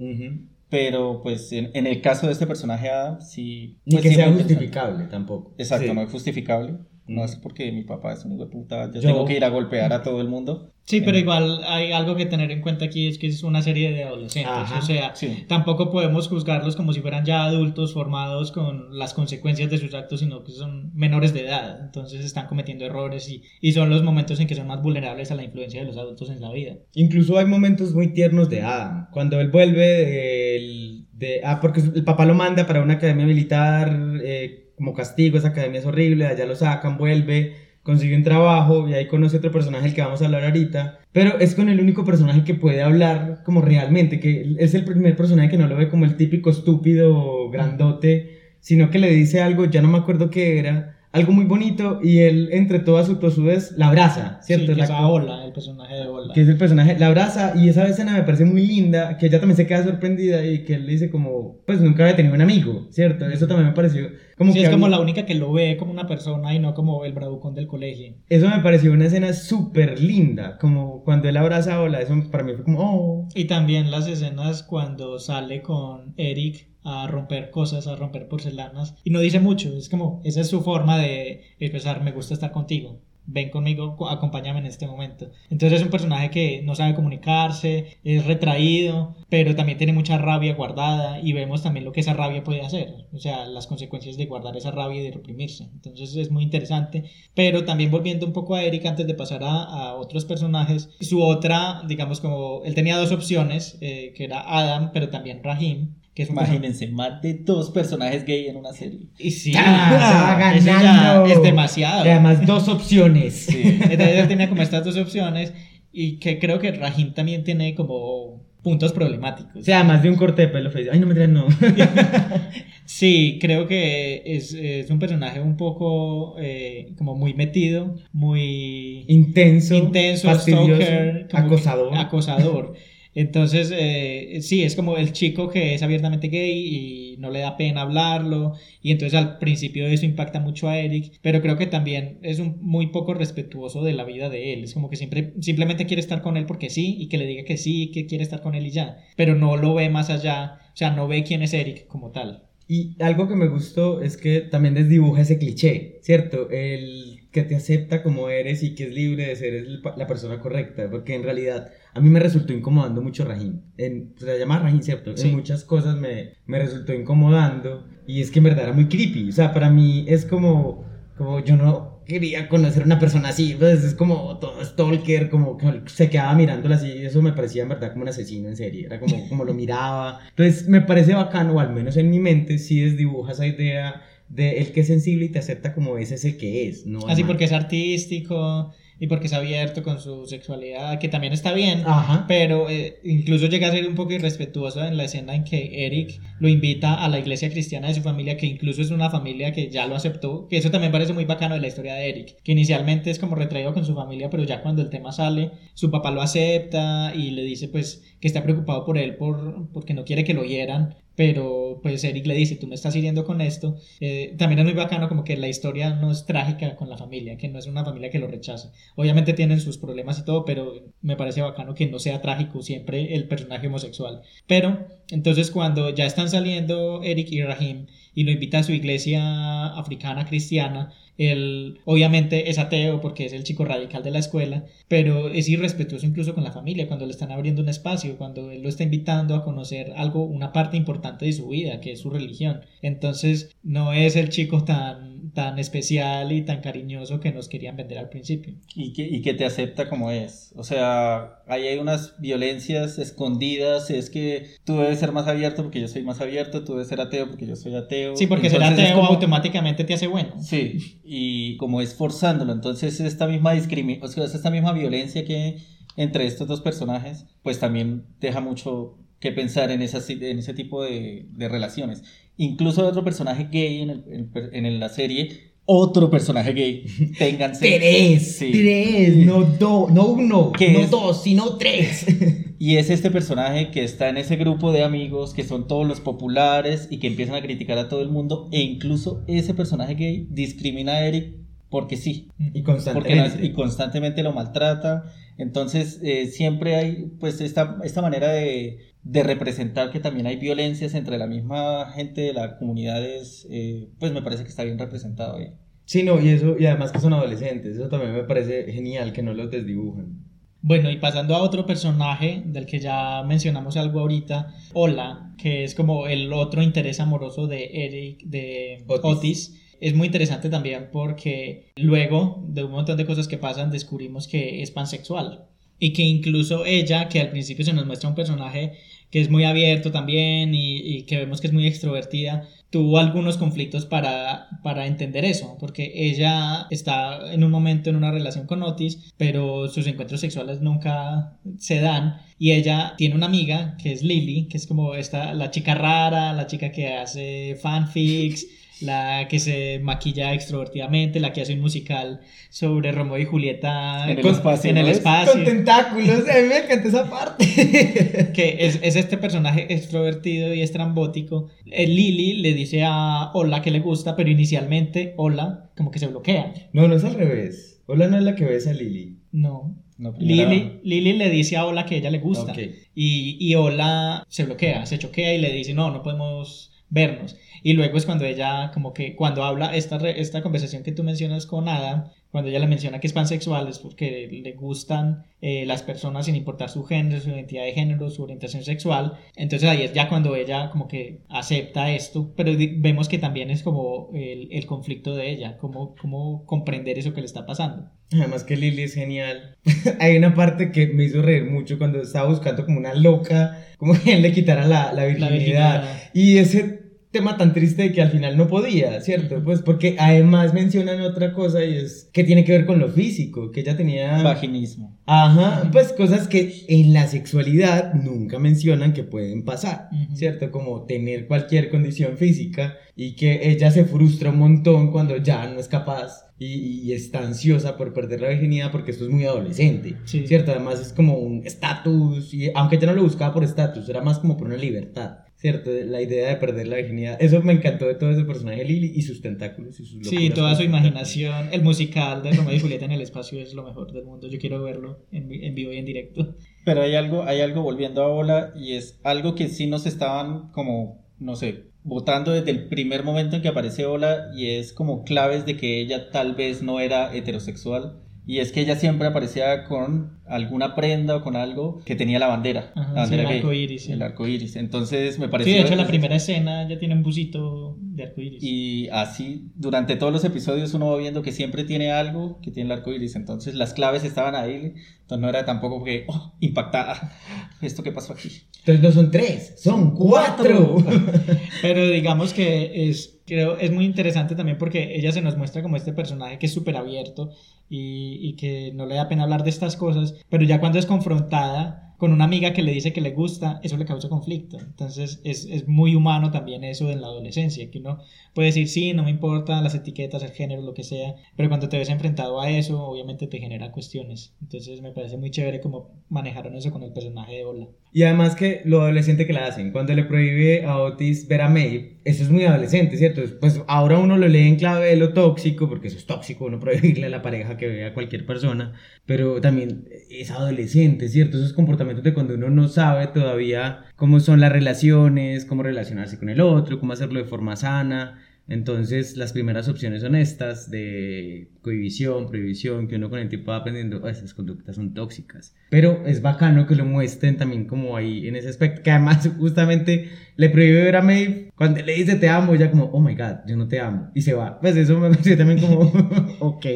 pero pues en, en el caso de este personaje Adam, sí. Ni pues, que sí, sea justificable tampoco. Exacto, Sí. no es justificable. No es porque mi papá es un hijo de puta, yo, Yo- tengo que ir a golpear a todo el mundo. Sí, pero igual hay algo que tener en cuenta aquí, es que es una serie de adolescentes, Ajá, o sea, sí. tampoco podemos juzgarlos como si fueran ya adultos formados con las consecuencias de sus actos, sino que son menores de edad, entonces están cometiendo errores y, y son los momentos en que son más vulnerables a la influencia de los adultos en la vida. Incluso hay momentos muy tiernos de Adam. Cuando él vuelve del- de... Ah, porque el papá lo manda para una academia militar eh, como castigo. Esa academia es horrible. Allá lo sacan, vuelve, consigue un trabajo y ahí conoce otro personaje del que vamos a hablar ahorita. Pero es con el único personaje que puede hablar como realmente, que es el primer personaje que no lo ve como el típico estúpido grandote, sino que le dice algo, ya no me acuerdo qué era, algo muy bonito y él entre toda su tosudez la abraza, ¿cierto? Sí, que La es a Ola, el personaje de Ola. que es el personaje, la abraza y esa escena me parece muy linda, que ella también se queda sorprendida y que él le dice como, pues nunca había tenido un amigo, ¿cierto? Eso también me pareció como Sí, que es como la única que lo ve como una persona y no como el bravucón del colegio. Eso me pareció una escena súper linda, como cuando él abraza a Ola, eso para mí fue como, oh, Y también las escenas cuando sale con Eric a romper cosas, a romper porcelanas. Y no dice mucho, es como, esa es su forma de expresar, me gusta estar contigo. Ven conmigo, co- acompáñame en este momento. Entonces es un personaje que no sabe comunicarse, es retraído, pero también tiene mucha rabia guardada y vemos también lo que esa rabia puede hacer, o sea, las consecuencias de guardar esa rabia y de reprimirse. Entonces es muy interesante, pero también volviendo un poco a Eric antes de pasar a, a otros personajes, su otra, digamos como, él tenía dos opciones, eh, que era Adam, pero también Rahim, que Imagínense, más de dos personajes gay en una serie. Y sí, Ah, se va eso ya es demasiado. Y además dos opciones. Entonces él tenía como estas dos opciones y que creo que Rahim también tiene como puntos problemáticos. O sea, además de un corte de pelo feo. Ay, no me digas no. Sí, creo que es, es un personaje un poco eh, como muy metido, muy Intenso, intenso, stalker, como que- acosador. Entonces, eh, sí, es como el chico que es abiertamente gay y no le da pena hablarlo. Y entonces al principio eso impacta mucho a Eric. Pero creo que también es muy poco respetuoso de la vida de él. Es como que siempre, simplemente quiere estar con él porque sí y que le diga que sí, que quiere estar con él y ya. Pero no lo ve más allá. O sea, no ve quién es Eric como tal. Y algo que me gustó es que también desdibuja ese cliché, ¿cierto? El, que te acepta como eres y que es libre de ser la persona correcta, porque en realidad a mí me resultó incomodando mucho Rahim. En, se llama Rahim, ¿cierto? Sí. En muchas cosas me, me resultó incomodando y es que en verdad era muy creepy. O sea, para mí es como, como yo no quería conocer a una persona así, pues es como todo stalker, como que se quedaba mirándola así, y eso me parecía en verdad como un asesino en serie, era como, como lo miraba. Entonces me parece bacano, o al menos en mi mente, sí desdibuja esa idea de el que es sensible y te acepta como es ese que es, ¿no? Así Al porque es artístico y porque es abierto con su sexualidad, que también está bien, Ajá. pero eh, incluso llega a ser un poco irrespetuoso en la escena en que Eric lo invita a la iglesia cristiana de su familia, que incluso es una familia que ya lo aceptó, que eso también parece muy bacano de la historia de Eric, que inicialmente es como retraído con su familia, pero ya cuando el tema sale, su papá lo acepta y le dice pues que está preocupado por él por, porque no quiere que lo hieran, pero pues Eric le dice, tú me estás hiriendo con esto. Eh, también es muy bacano como que la historia no es trágica con la familia, que no es una familia que lo rechaza. Obviamente tienen sus problemas y todo, pero me parece bacano que no sea trágico siempre el personaje homosexual. Pero entonces cuando ya están saliendo Eric y Rahim y lo invita a su iglesia africana cristiana, él obviamente es ateo porque es el chico radical de la escuela, pero es irrespetuoso incluso con la familia cuando le están abriendo un espacio, cuando él lo está invitando a conocer algo, una parte importante de su vida, que es su religión. Entonces no es el chico tan, tan especial y tan cariñoso que nos querían vender al principio. y que, y que te acepta como es. O sea, ahí hay unas violencias escondidas, es que tú debes ser más abierto porque yo soy más abierto, tú debes ser ateo porque yo soy ateo. Sí, porque ser Entonces ateo como- automáticamente te hace bueno. Sí, y como es forzándolo, entonces esta misma discriminación, o sea, es esta misma violencia que entre estos dos personajes, pues también deja mucho que pensar en, esas, en ese tipo de, de relaciones. Incluso otro personaje gay en, el- en- en la serie, otro personaje gay, ténganse. Tres, Sí. tres, no dos, no uno, ¿Qué no es? dos, sino tres. Y es este personaje que está en ese grupo de amigos que son todos los populares y que empiezan a criticar a todo el mundo. E incluso ese personaje gay discrimina a Eric porque sí. y Porque no- constantemente. y constantemente lo maltrata. Entonces eh, siempre hay pues esta, esta manera de, de representar que también hay violencias entre la misma gente de las comunidades. eh, pues me parece que está bien representado ahí. Sí, no, y eso, y además que son adolescentes, eso también me parece genial que no los desdibujan. Bueno, y pasando a otro personaje del que ya mencionamos algo ahorita, Ola, que es como el otro interés amoroso de Eric, de Otis. Otis. Es muy interesante también porque luego de un montón de cosas que pasan descubrimos que es pansexual. Y que incluso ella, que al principio se nos muestra un personaje que es muy abierto también y, que vemos que es muy extrovertida, tuvo algunos conflictos para, para entender eso, porque ella está en un momento en una relación con Otis, pero sus encuentros sexuales nunca se dan, y ella tiene una amiga que es Lily, que es como esta, la chica rara, la chica que hace fanfics, la que se maquilla extrovertidamente, la que hace un musical sobre Romeo y Julieta En el con- espacio, en el espacio Con tentáculos, a mí me encanta esa parte. que es, es este personaje extrovertido y estrambótico. Eh, Lily le dice a Hola que le gusta, pero inicialmente Hola como que se bloquea. No, no es al revés. Hola no es la que ves a Lily. No. No, Lily, Lily le dice a Hola que ella le gusta. Ok. Y, y Hola se bloquea, se choquea y le dice, no, no podemos vernos. Y luego es cuando ella, como que cuando habla esta, esta conversación que tú mencionas con Adam, cuando ella le menciona que es pansexual es porque le gustan eh, las personas sin importar su género, su identidad de género, su orientación sexual. Entonces ahí es ya cuando ella como que acepta esto, pero vemos que también es como el, el conflicto de ella, como, como comprender eso que le está pasando. Además que Lily es genial. Hay una parte que me hizo reír mucho cuando estaba buscando como una loca, como que él le quitara la, la virginidad. virginidad. Y ese tema tan triste de que al final no podía, ¿cierto? Pues porque además mencionan otra cosa y es que tiene que ver con lo físico, que ella tenía... Vaginismo. Ajá, pues cosas que en la sexualidad nunca mencionan que pueden pasar. ¿cierto? Como tener cualquier condición física y que ella se frustra un montón cuando ya no es capaz y, y está ansiosa por perder la virginidad porque esto es muy adolescente, Sí. ¿cierto? Además es como un estatus, y aunque ella no lo buscaba por estatus, era más como por una libertad. ¿Cierto? La idea de perder la virginidad. Eso me encantó de todo ese personaje Lily y sus tentáculos y sus Sí, locuras toda su imaginación. El musical de Romeo y Julieta en el espacio es lo mejor del mundo. Yo quiero verlo en vivo y en directo. Pero hay algo, hay algo volviendo a Ola y es algo que sí nos estaban como, no sé, votando desde el primer momento en que aparece Ola y es como claves de que ella tal vez no era heterosexual. Y es que ella siempre aparecía con alguna prenda o con algo que tenía la bandera. Ajá, la sí, bandera el gay, arco iris, sí. El arco iris. Entonces me Sí, pareció. de hecho, la primera escena ya tiene un busito de arcoíris. Y así, durante todos los episodios uno va viendo que siempre tiene algo que tiene el arco iris. Entonces las claves estaban ahí. Entonces no era tampoco que, oh, impactada. ¿Esto qué pasó aquí? Entonces no son tres, son cuatro. Pero digamos que es, creo, es muy interesante también porque ella se nos muestra como este personaje que es súper abierto y, y que no le da pena hablar de estas cosas, pero ya cuando es confrontada con una amiga que le dice que le gusta, eso le causa conflicto. Entonces es, es muy humano también eso en la adolescencia, que uno puede decir, sí, no me importan las etiquetas, el género, lo que sea, pero cuando te ves enfrentado a eso, obviamente te genera cuestiones. Entonces me parece muy chévere cómo manejaron eso con el personaje de Ola. Y además que lo adolescente que la hacen, cuando le prohíbe a Otis ver a Maeve, eso es muy adolescente, ¿cierto? Pues ahora uno lo lee en clave de lo tóxico, porque eso es tóxico, uno prohibirle a la pareja que vea a cualquier persona, pero también es adolescente, ¿cierto? Esos comportamientos de cuando uno no sabe todavía cómo son las relaciones, cómo relacionarse con el otro, cómo hacerlo de forma sana. Entonces, las primeras opciones son estas de cohibición, prohibición, que uno con el tiempo va aprendiendo, "Oh, esas conductas son tóxicas. Pero es bacano que lo muestren también como ahí en ese aspecto, que además justamente le prohíbe ver a Maeve, cuando le dice te amo, ella como, oh my god, yo no te amo, y se va. Pues eso me parece también como, ok.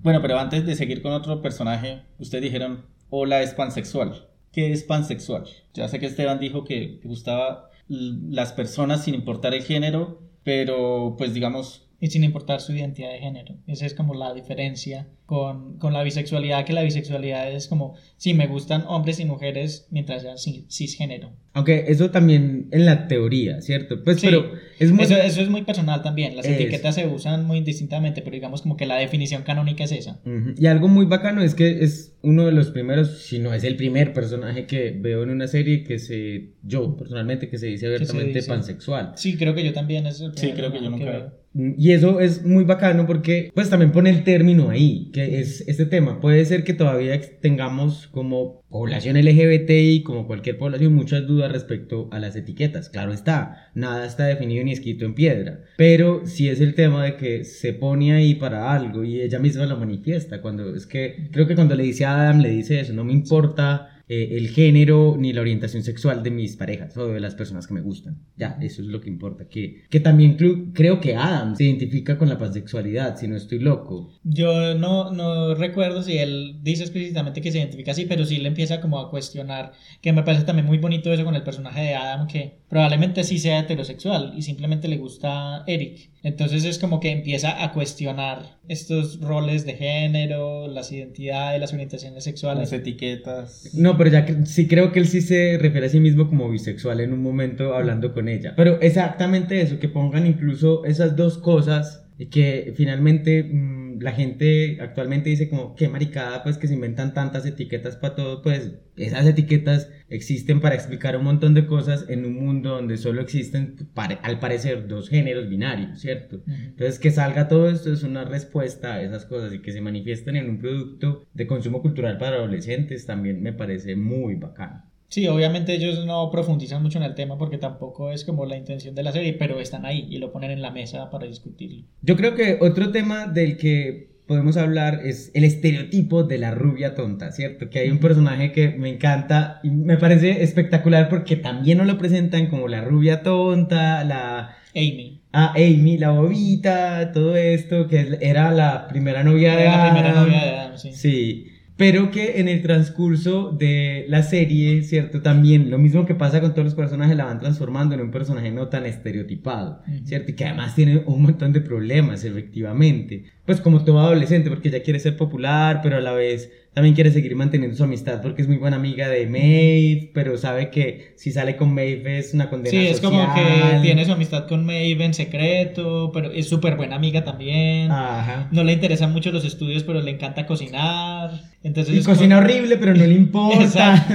Bueno, pero antes de seguir con otro personaje, ustedes dijeron, Ola es pansexual. ¿Qué es pansexual? Ya sé que Esteban dijo que le gustaba las personas sin importar el género, pero pues digamos, y sin importar su identidad de género. Esa es como la diferencia con, con la bisexualidad, que la bisexualidad es como, sí, me gustan hombres y mujeres mientras sean cis- cisgénero. Aunque eso también en la teoría, ¿cierto? Pues, Sí. pero es muy... Eso, eso es muy personal también. Las Es. etiquetas se usan muy indistintamente, pero digamos como que la definición canónica es esa. Ujú. Y algo muy bacano es que es uno de los primeros, si no es el primer personaje que veo en una serie que se, yo personalmente, que se dice abiertamente dice. pansexual. Sí, creo que yo también. Es el Sí, creo que yo nunca- veo. Y eso es muy bacano porque pues también pone el término ahí, que es este tema. Puede ser que todavía tengamos como población LGBTI, como cualquier población, muchas dudas respecto a las etiquetas. Claro está, nada está definido ni escrito en piedra. Pero sí es el tema de que se pone ahí para algo y ella misma lo manifiesta. Cuando es que creo que cuando le dice a Adam, le dice eso, no me importa eh, el género ni la orientación sexual de mis parejas o de las personas que me gustan. Ya, eso es lo que importa. Que, que también creo que Adam se identifica con la pansexualidad, si no estoy loco. Yo no, no recuerdo si él dice explícitamente que se identifica así, pero sí le empieza como a cuestionar, que me parece también muy bonito eso con el personaje de Adam, que probablemente sí sea heterosexual y simplemente le gusta Eric. Entonces es como que empieza a cuestionar estos roles de género, las identidades, las orientaciones sexuales. las etiquetas. No, pero ya que- sí creo que él sí se refiere a sí mismo como bisexual en un momento hablando con ella. Pero exactamente eso, que pongan incluso esas dos cosas y que finalmente mm, la gente actualmente dice como qué maricada pues que se inventan tantas etiquetas para todo, pues esas etiquetas existen para explicar un montón de cosas en un mundo donde solo existen al parecer dos géneros binarios, ¿cierto? Entonces que salga todo esto es una respuesta a esas cosas y que se manifiesten en un producto de consumo cultural para adolescentes también me parece muy bacano. Sí, obviamente ellos no profundizan mucho en el tema porque tampoco es como la intención de la serie, pero están ahí y lo ponen en la mesa para discutirlo. Yo creo que otro tema del que podemos hablar es el estereotipo de la rubia tonta, ¿cierto? Que hay un personaje que me encanta y me parece espectacular porque también nos lo presentan como la rubia tonta, la... Amy. Ah, Amy, la bobita, todo esto, que era la primera novia de Era la primera Adam. novia de Adam, sí. Sí. Pero que en el transcurso de la serie, ¿cierto? También lo mismo que pasa con todos los personajes, la van transformando en un personaje no tan estereotipado. ¿cierto? Y que además tiene un montón de problemas, efectivamente. Pues como todo adolescente, porque ella quiere ser popular, pero a la vez también quiere seguir manteniendo su amistad porque es muy buena amiga de Maeve, pero sabe que si sale con Maeve es una condena Sí, es como que social. tiene su amistad con Maeve en secreto, pero es súper buena amiga también. Ajá. No le interesan mucho los estudios, pero le encanta cocinar. Entonces Y cocina como- horrible, pero no le importa.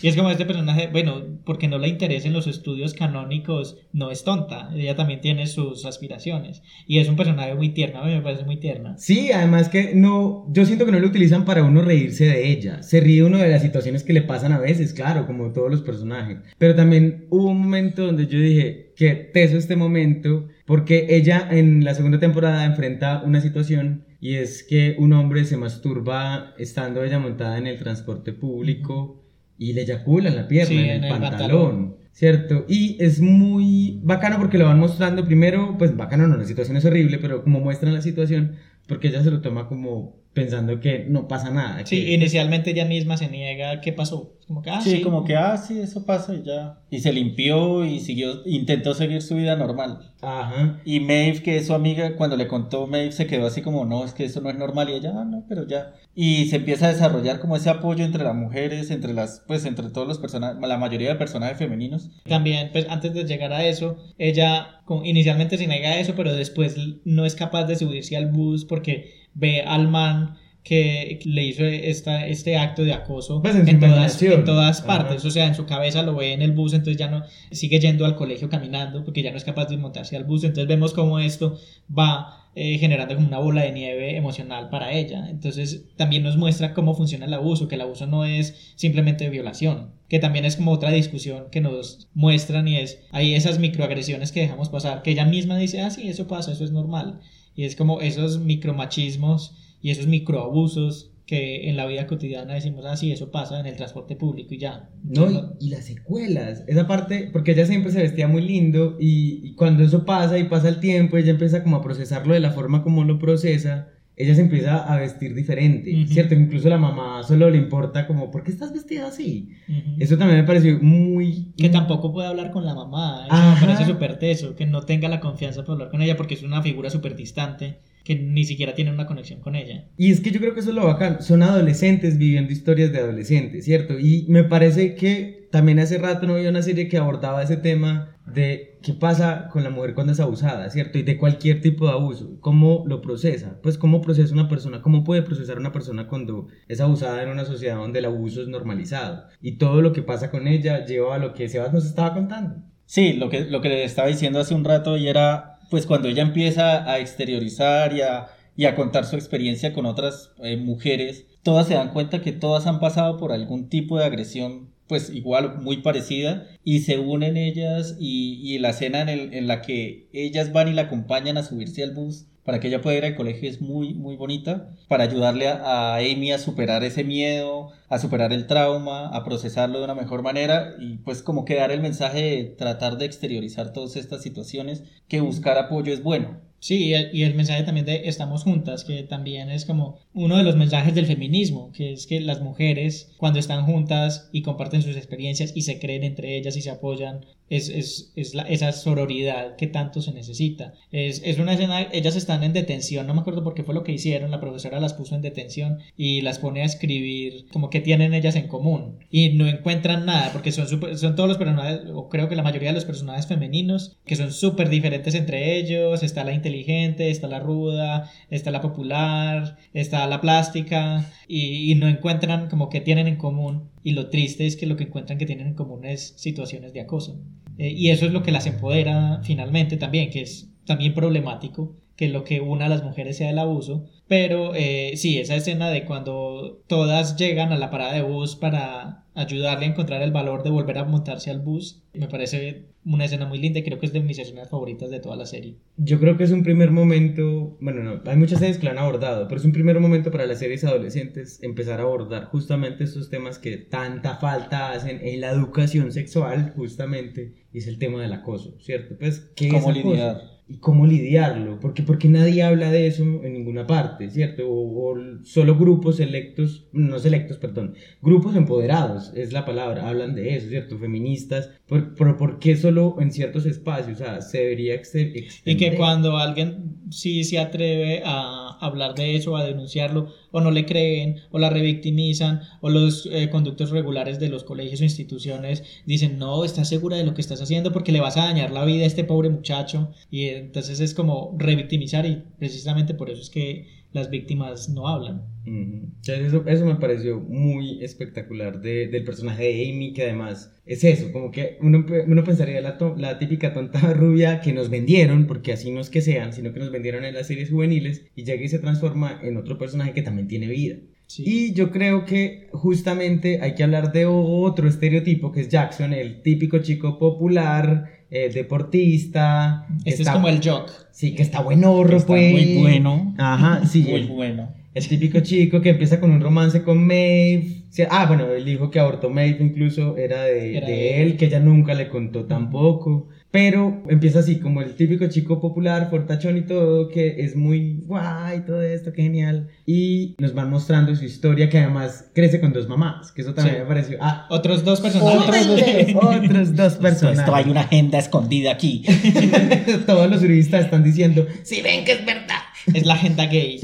Y es como este personaje, bueno, porque no le interesen los estudios canónicos, no es tonta. Ella también tiene sus aspiraciones. Y es un personaje muy tierno, a mí me parece muy tierna. Sí, además que no, yo siento que no lo utilizan para uno uno reírse de ella. Se ríe uno de las situaciones que le pasan a veces, claro, como todos los personajes. Pero también hubo un momento donde yo dije que teso este momento, porque ella en la segunda temporada enfrenta una situación y es que un hombre se masturba estando ella montada en el transporte público y le eyacula en la pierna, Sí, en, en el, el pantalón. pantalón. ¿Cierto? Y es muy bacano porque lo van mostrando primero, pues bacano no, la situación es horrible, pero como muestran la situación, porque ella se lo toma como pensando que no pasa nada. Sí, que- inicialmente ella misma se niega qué pasó. Como que, ah, sí, sí, como que, ah, sí, eso pasa y ya. Y se limpió y siguió, intentó seguir su vida normal. Ajá. Y Maeve, que es su amiga, cuando le contó, Maeve se quedó así como, no, es que eso no es normal. Y ella, ah, no, pero ya. Y se empieza a desarrollar como ese apoyo entre las mujeres, entre las, pues entre todos los personajes, la mayoría de personajes femeninos. También, pues antes de llegar a eso, ella inicialmente se niega a eso, pero después no es capaz de subirse al bus porque ve al man que le hizo esta, este acto de acoso Pues en todas, en todas Ajá. partes. O sea, en su cabeza lo ve en el bus, entonces ya no sigue yendo al colegio caminando porque ya no es capaz de montarse al bus. Entonces vemos cómo esto va eh, generando como una bola de nieve emocional para ella. Entonces también nos muestra cómo funciona el abuso, que el abuso no es simplemente violación, que también es como otra discusión que nos muestran y es hay esas microagresiones que dejamos pasar, que ella misma dice, ah, sí, eso pasa, eso es normal. Y es como esos micromachismos y esos microabusos que en la vida cotidiana decimos, ah, sí, eso pasa en el transporte público y ya. No, y, y las secuelas, esa parte, porque ella siempre se vestía muy lindo y, y cuando eso pasa y pasa el tiempo, ella empieza como a procesarlo de la forma como lo procesa, ella se empieza a vestir diferente, Ujú. ¿cierto? Incluso la mamá solo le importa como, ¿por qué estás vestida así? Eso también me pareció muy... Que tampoco puede hablar con la mamá. Eso Ajá. me parece súper teso. Que no tenga la confianza para hablar con ella porque es una figura súper distante. Que ni siquiera tiene una conexión con ella. Y es que yo creo que eso es lo bacán. Son adolescentes viviendo historias de adolescentes, ¿cierto? Y me parece que también hace rato no había una serie que abordaba ese tema de qué pasa con la mujer cuando es abusada, ¿cierto? Y de cualquier tipo de abuso. ¿Cómo lo procesa? Pues cómo procesa una persona, cómo puede procesar una persona cuando es abusada en una sociedad donde el abuso es normalizado. Y todo lo que pasa con ella lleva a lo que Sebas nos estaba contando. Sí, lo que, lo que le estaba diciendo hace un rato y era, pues cuando ella empieza a exteriorizar y a, y a contar su experiencia con otras eh, mujeres, todas se dan cuenta que todas han pasado por algún tipo de agresión, pues igual, muy parecida, y se unen ellas y, y la escena en, el- en la que ellas van y la acompañan a subirse al bus para que ella pueda ir al colegio es muy, muy bonita, para ayudarle a, a Amy a superar ese miedo, a superar el trauma, a procesarlo de una mejor manera y pues como que dar el mensaje de tratar de exteriorizar todas estas situaciones, que buscar apoyo es bueno. Sí, y el, mensaje también de estamos juntas, que también es como uno de los mensajes del feminismo, que es que las mujeres cuando están juntas y comparten sus experiencias y se creen entre ellas y se apoyan, es, es, es la- esa sororidad que tanto se necesita. Es, es una escena, ellas están en detención, no me acuerdo por qué fue lo que hicieron, la profesora las puso en detención y las pone a escribir como que tienen ellas en común y no encuentran nada porque son, son todos los personajes, o creo que la mayoría de los personajes femeninos que son súper diferentes entre ellos, está la inteligente, está la ruda, está la popular, está la plástica y no encuentran como que tienen en común y lo triste es que lo que encuentran que tienen en común es situaciones de acoso. Eh, y eso es lo que las empodera finalmente también, que es también problemático que lo que una a las mujeres sea el abuso. Pero eh, sí, esa escena de cuando todas llegan a la parada de bus para ayudarle a encontrar el valor de volver a montarse al bus, me parece una escena muy linda y creo que es de mis escenas favoritas de toda la serie. Yo creo que es un primer momento, bueno, no, hay muchas series que lo han abordado, pero es un primer momento para las series adolescentes empezar a abordar justamente estos temas que tanta falta hacen en la educación sexual, justamente, y es el tema del acoso, ¿cierto? Pues, ¿qué ¿Cómo es acoso? Y cómo lidiarlo, porque, porque nadie habla de eso en ninguna parte, ¿cierto? O, o solo grupos selectos, no selectos, perdón, grupos empoderados, es la palabra, hablan de eso, ¿cierto? Feministas, por- pero ¿por qué solo en ciertos espacios? O sea, se debería exter- Y extender. que cuando alguien sí se atreve a hablar de eso, a denunciarlo, o no le creen, o la revictimizan, o los eh, conductos regulares de los colegios o instituciones dicen, no, estás segura de lo que estás haciendo porque le vas a dañar la vida a este pobre muchacho. Y entonces es como revictimizar y precisamente por eso es que las víctimas no hablan. Ujú. Entonces, eso, eso me pareció muy espectacular de- del personaje de Amy, que además es eso, como que uno, uno pensaría la, to- la típica tonta rubia que nos vendieron, porque así no es que sean, sino que nos vendieron en las series juveniles, y llega y se transforma en otro personaje que también tiene vida. Y yo creo que justamente hay que hablar de otro estereotipo que es Jackson, el típico chico popular, eh, deportista. Este es como el jock. Sí, que está buenorro, Está pues. muy bueno. Ajá, sí. Muy el- bueno. el típico chico que empieza con un romance con Maeve. Ah, bueno, el hijo que abortó Maeve incluso era de, Era de de él, que ella nunca le contó tampoco. Pero empieza así, como el típico chico popular, fortachón y todo, que es muy guay, todo esto, qué genial. Y nos van mostrando su historia, que además crece con dos mamás, que eso también Sí. me pareció. Ah, Otros dos personajes. otros dos personajes. Esto hay una agenda escondida aquí. Todos los juristas están diciendo, si ven que es verdad. es la agenda gay.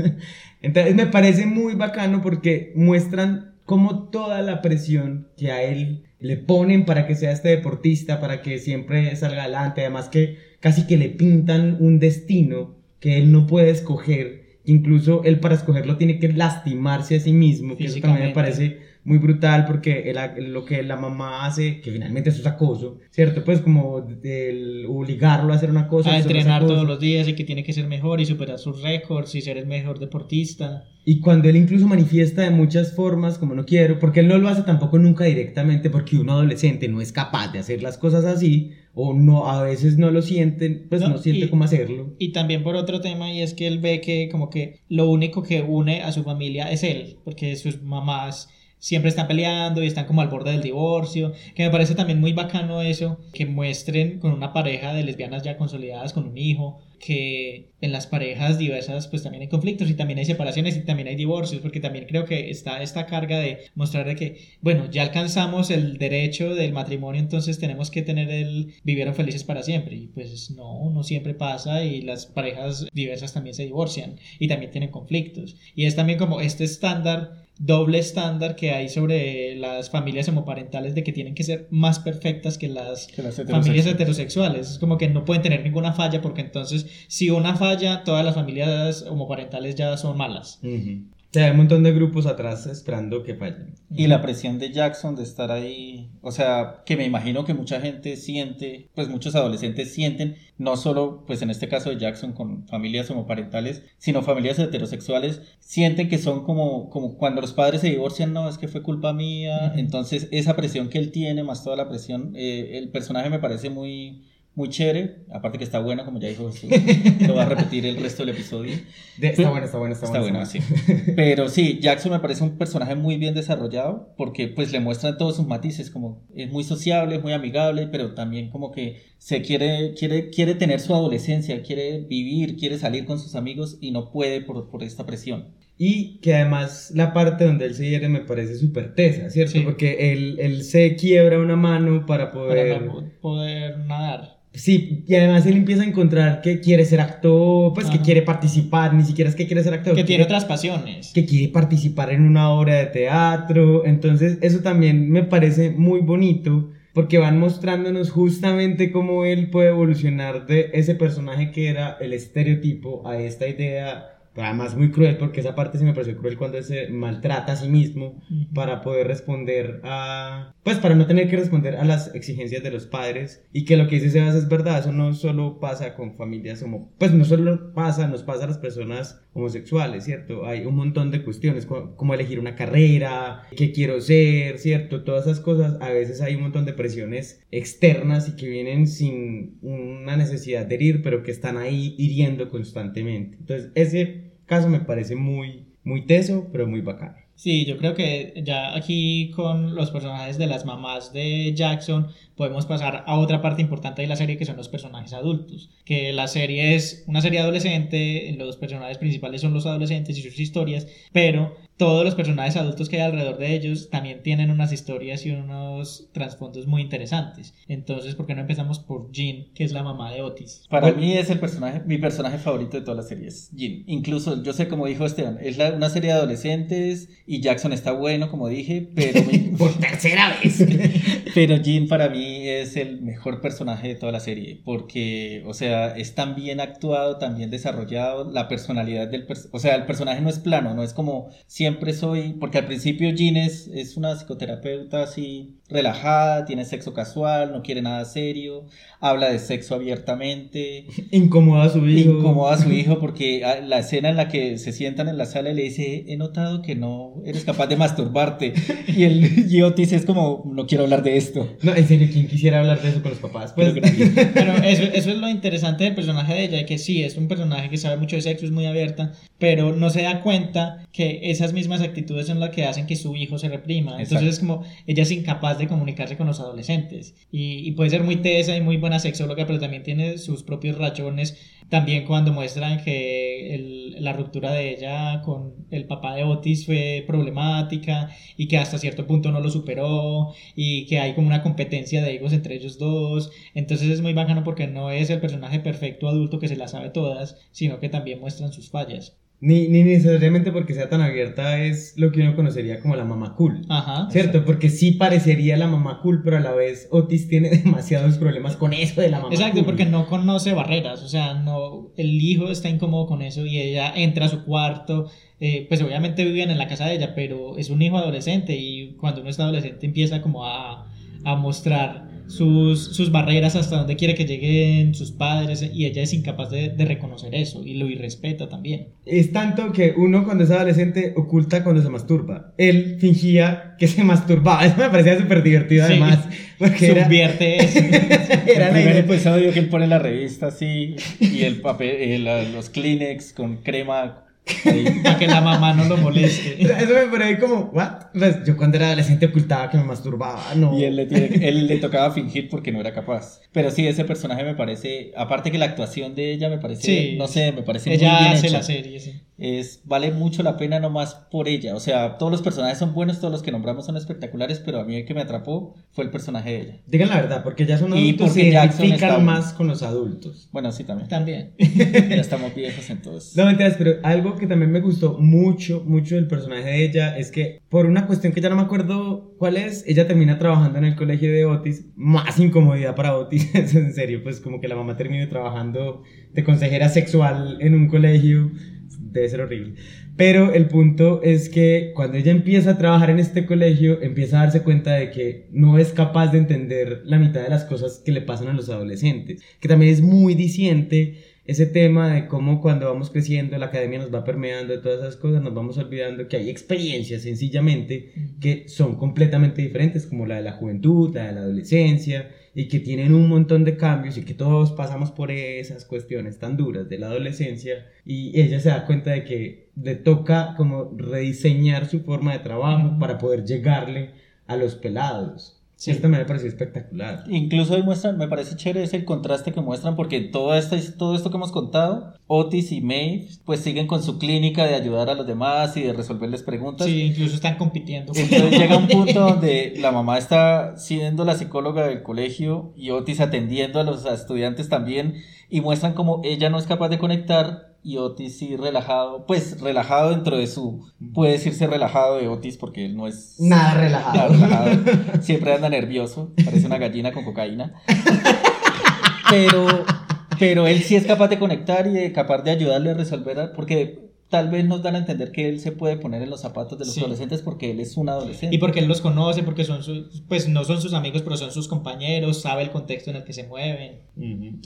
Entonces me parece muy bacano porque muestran como toda la presión que a él le ponen para que sea este deportista, para que siempre salga adelante, además que casi que le pintan un destino que él no puede escoger, incluso él para escogerlo tiene que lastimarse a sí mismo, que eso también me parece muy brutal porque el- lo que la mamá hace, que finalmente eso es acoso, ¿cierto? Pues como el obligarlo a hacer una cosa. a entrenar todos los días y que tiene que ser mejor y superar sus récords y ser el mejor deportista. Y cuando él incluso manifiesta de muchas formas, como no quiero, porque él no lo hace tampoco nunca directamente, porque un adolescente no es capaz de hacer las cosas así, o no, a veces no lo sienten, pues no, No, siente y- cómo hacerlo. Y también por otro tema, y es que él ve que como que lo único que une a su familia es él, porque sus mamás siempre están peleando y están como al borde del divorcio, que me parece también muy bacano eso, que muestren con una pareja de lesbianas ya consolidadas con un hijo, que en las parejas diversas pues también hay conflictos y también hay separaciones y también hay divorcios, porque también creo que está esta carga de mostrar de que, bueno, ya alcanzamos el derecho del matrimonio, entonces tenemos que tener el vivieron felices para siempre. Y pues no, no siempre pasa y las parejas diversas también se divorcian y también tienen conflictos. Y es también como este estándar doble estándar que hay sobre las familias homoparentales de que tienen que ser más perfectas que las Que las familias heterosexuales. Es como que no pueden tener ninguna falla porque entonces si una falla, todas las familias homoparentales ya son malas. O sea, hay un montón de grupos atrás esperando que fallen. Y la presión de Jackson de estar ahí, o sea, que me imagino que mucha gente siente, pues muchos adolescentes sienten, no solo, pues en este caso de Jackson con familias homoparentales, sino familias heterosexuales, sienten que son como, como cuando los padres se divorcian, no, es que fue culpa mía, entonces esa presión que él tiene, más toda la presión, eh, el personaje me parece muy... Muy chévere, aparte que está bueno, como ya dijo Jesús, lo va a repetir el resto del episodio. De- está bueno, está bueno, está, Está bueno. bueno, sí. Pero sí, Jackson me parece un personaje muy bien desarrollado porque pues le muestran todos sus matices, como es muy sociable, es muy amigable, pero también como que se quiere, quiere, quiere tener su adolescencia, quiere vivir, quiere salir con sus amigos y no puede por, por esta presión. Y que además la parte donde él se hiere me parece súper tesa, ¿cierto? Sí. Porque él, él se quiebra una mano para Para poder... no poder nadar. Sí, y además él empieza a encontrar que quiere ser actor, pues que Ajá. quiere participar, ni siquiera es que quiere ser actor. Que quiere- tiene otras pasiones. que quiere participar en una obra de teatro. Entonces, eso también me parece muy bonito porque van mostrándonos justamente cómo él puede evolucionar de ese personaje que era el estereotipo a esta idea. Pero Además, muy cruel, porque esa parte sí me pareció cruel cuando se maltrata a sí mismo para poder responder a. Pues para no tener que responder a las exigencias de los padres. Y que lo que dice Sebas es verdad, eso no solo pasa con familias homo. Pues no solo pasa, nos pasa a las personas homosexuales, ¿cierto? Hay un montón de cuestiones, co- como elegir una carrera, qué quiero ser, ¿cierto? Todas esas cosas, a veces hay un montón de presiones externas y que vienen sin una necesidad de herir, pero que están ahí hiriendo constantemente. Entonces, ese caso me parece muy, muy teso, pero muy bacano. Sí, yo creo que ya aquí con los personajes de las mamás de Jackson podemos pasar a otra parte importante de la serie que son los personajes adultos. Que la serie es una serie adolescente, los personajes principales son los adolescentes y sus historias, pero todos los personajes adultos que hay alrededor de ellos también tienen unas historias y unos trasfondos muy interesantes. Entonces, ¿por qué no empezamos por Jean, que es la mamá de Otis? Para mí es el personaje, mi personaje favorito de toda la serie, es Jin. Incluso, yo sé como dijo Esteban, es la- una serie de adolescentes y Jackson está bueno, como dije, pero mi- Por tercera vez. Pero Jean para mí es el mejor personaje de toda la serie, porque, o sea, es tan bien actuado, tan bien desarrollado, la personalidad del personaje, o sea, el personaje no es plano, no es como siempre soy, porque al principio Jean es, es una psicoterapeuta así relajada, tiene sexo casual, no quiere nada serio, habla de sexo abiertamente, Incomoda a su hijo. incomoda a su hijo porque ah, la escena en la que se sientan en la sala y le dice, he notado que no eres capaz de masturbarte, y el y Otis es como, no quiero hablar de esto. No, en serio, ¿quién quisiera hablar de eso con los papás? Pues, Pero eso, eso es lo interesante del personaje de ella, que sí, es un personaje que sabe mucho de sexo, es muy abierta, pero no se da cuenta que esas mismas actitudes son las que hacen que su hijo se reprima. Entonces Exacto. es como, ella es incapaz de comunicarse con los adolescentes. Y, y puede ser muy tesa y muy buena sexóloga, pero también tiene sus propios rachones. También cuando muestran que el- la ruptura de ella con el papá de Otis fue problemática y que hasta cierto punto no lo superó y que hay como una competencia de egos entre ellos dos. Entonces es muy bacano porque no es el personaje perfecto adulto que se las sabe todas, sino que también muestran sus fallas. Ni, ni necesariamente porque sea tan abierta es lo que uno conocería como la mamá cool. Ajá. ¿Cierto? Porque sí parecería la mamá cool, pero a la vez Otis tiene demasiados problemas con eso de la mamá Exacto, cool. porque no conoce barreras, o sea, no, el hijo está incómodo con eso y ella entra a su cuarto, eh, pues obviamente viven en la casa de ella, pero es un hijo adolescente y cuando uno está adolescente empieza como a, a mostrar sus, sus barreras hasta donde quiere que lleguen sus padres y ella es incapaz de, de reconocer eso y lo irrespeta también. Es tanto que uno cuando es adolescente oculta cuando se masturba. Él fingía que se masturbaba. Eso me parecía súper divertido Sí. además. Porque era, Subvierte eso. era el primer episodio que él pone la revista así y el papel, eh, la- los Kleenex con crema. Ahí. para que la mamá no lo moleste. Eso me pareció como, ¿what? Pues yo cuando era adolescente ocultaba que me masturbaba. No. Y él le, tiene- él le tocaba fingir porque no era capaz. Pero sí, ese personaje me parece, aparte que la actuación de ella me parece, Sí. no sé, me parece muy Ella bien hace hecha. la serie, sí. Es, vale mucho la pena nomás por ella. O sea, todos los personajes son buenos, todos los que nombramos son espectaculares, pero a mí el que me atrapó fue el personaje de ella. Digan la verdad, porque ya son Y adultos porque se identifican está- más con los adultos. Bueno, sí, también. También. Ya estamos viejos entonces. No mentiras, pero algo que también me gustó mucho, mucho del personaje de ella es que por una cuestión que ya no me acuerdo cuál es, ella termina trabajando en el colegio de Otis, más incomodidad para Otis, en serio, pues como que la mamá termine trabajando de consejera sexual en un colegio, debe ser horrible. Pero el punto es que cuando ella empieza a trabajar en este colegio, empieza a darse cuenta de que no es capaz de entender la mitad de las cosas que le pasan a los adolescentes, que también es muy diciente ese tema de cómo cuando vamos creciendo la academia nos va permeando de todas esas cosas, nos vamos olvidando que hay experiencias sencillamente que son completamente diferentes, como la de la juventud, la de la adolescencia, y que tienen un montón de cambios y que todos pasamos por esas cuestiones tan duras de la adolescencia y ella se da cuenta de que le toca como rediseñar su forma de trabajo para poder llegarle a los pelados. Esto me pareció espectacular. Incluso ahí muestran, me parece chévere ese el contraste que muestran porque todo esto, todo esto que hemos contado, Otis y Maeve pues siguen con su clínica de ayudar a los demás y de resolverles preguntas. Sí, incluso están compitiendo. Entonces llega un punto donde la mamá está siendo la psicóloga del colegio y Otis atendiendo a los estudiantes también y muestran como ella no es capaz de conectar y Otis sí relajado, pues relajado dentro de su, puede decirse relajado de Otis porque él no es Nada relajado. nada relajado. siempre anda nervioso, parece una gallina con cocaína. Pero, pero él sí es capaz de conectar y de capaz de ayudarle a resolver, porque tal vez nos dan a entender que él se puede poner en los zapatos de los Sí. adolescentes porque él es un adolescente. Y porque él los conoce, porque son sus, pues no son sus amigos, pero son sus compañeros, sabe el contexto en el que se mueven.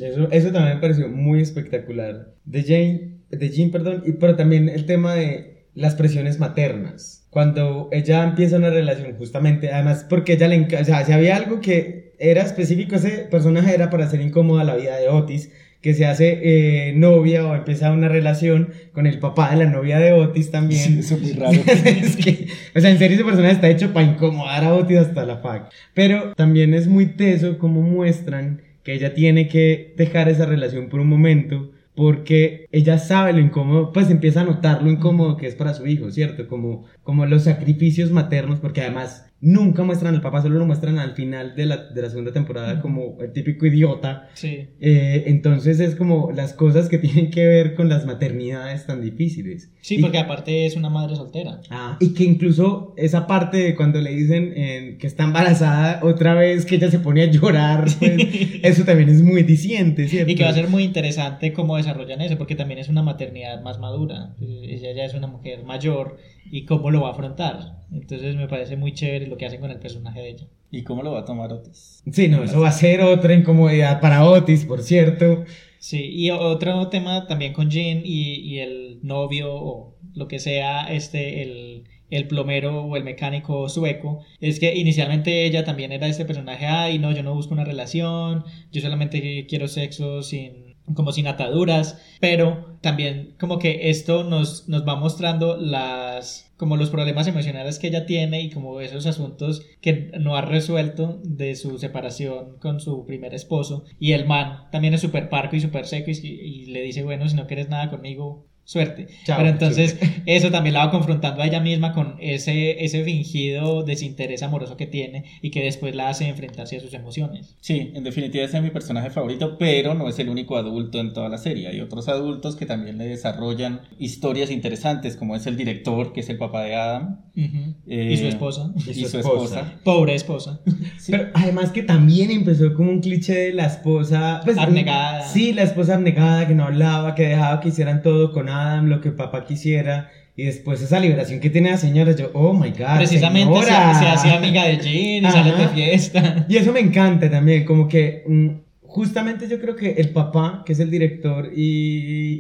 Eso, eso también me pareció muy espectacular. De Jane, de Jean, perdón, y, pero también el tema de las presiones maternas. Cuando ella empieza una relación, justamente, además porque ella le o sea, si había algo que era específico, ese personaje era para hacer incómoda la vida de Otis, que se hace eh, novia o empieza una relación con el papá de la novia de Otis también. Sí, eso es muy raro. Es que, o sea, en serio ese personaje está hecho para incomodar a Otis hasta la fac. Pero también es muy teso como muestran que ella tiene que dejar esa relación por un momento porque ella sabe lo incómodo, pues empieza a notar lo incómodo que es para su hijo, ¿cierto? Como, como los sacrificios maternos, porque además nunca muestran al papá, solo lo muestran al final de la, de la segunda temporada como el típico idiota. Sí. Eh, entonces es como las cosas que tienen que ver con las maternidades tan difíciles. Sí, Y- porque aparte es una madre soltera. Ah, y que incluso esa parte de cuando le dicen eh, que está embarazada otra vez, que ella se pone a llorar, pues, eso también es muy diciente, ¿cierto? Y que va a ser muy interesante cómo desarrollan eso, porque también es una maternidad más madura. Ella ya es una mujer mayor y cómo lo va a afrontar. Entonces me parece muy chévere lo que hacen con el personaje de ella. ¿Y cómo lo va a tomar Otis? Sí, no, eso va a ser otra incomodidad para Otis, por cierto. Sí, y otro tema también con Jean y, y el novio o lo que sea, este, el, el plomero o el mecánico sueco, es que inicialmente ella también era este personaje, ay, no, yo no busco una relación, yo solamente quiero sexo sin como sin ataduras, pero también como que esto nos, nos va mostrando las como los problemas emocionales que ella tiene y como esos asuntos que no ha resuelto de su separación con su primer esposo. Y el man también es súper parco y súper seco y, y le dice bueno si no quieres nada conmigo suerte Chao, pero entonces suerte. eso también la va confrontando a ella misma con ese, ese fingido desinterés amoroso que tiene y que después la hace enfrentarse a sus emociones Sí, en definitiva ese es mi personaje favorito, pero no es el único adulto en toda la serie. Hay otros adultos que también le desarrollan historias interesantes, como es el director, que es el papá de Adam. Ujú. Eh, y su esposa Y, su esposa. pobre esposa Pero además que también empezó como un cliché de la esposa... Pues, Abnegada. Sí, la esposa abnegada, que no hablaba, que dejaba que hicieran todo con Adam, lo que papá quisiera. Y después esa liberación que tiene la señora, yo, oh my god. precisamente se, se hacía amiga de Jean y Ajá. sale de fiesta Y eso me encanta también, como que mm, justamente yo creo que el papá, que es el director, y,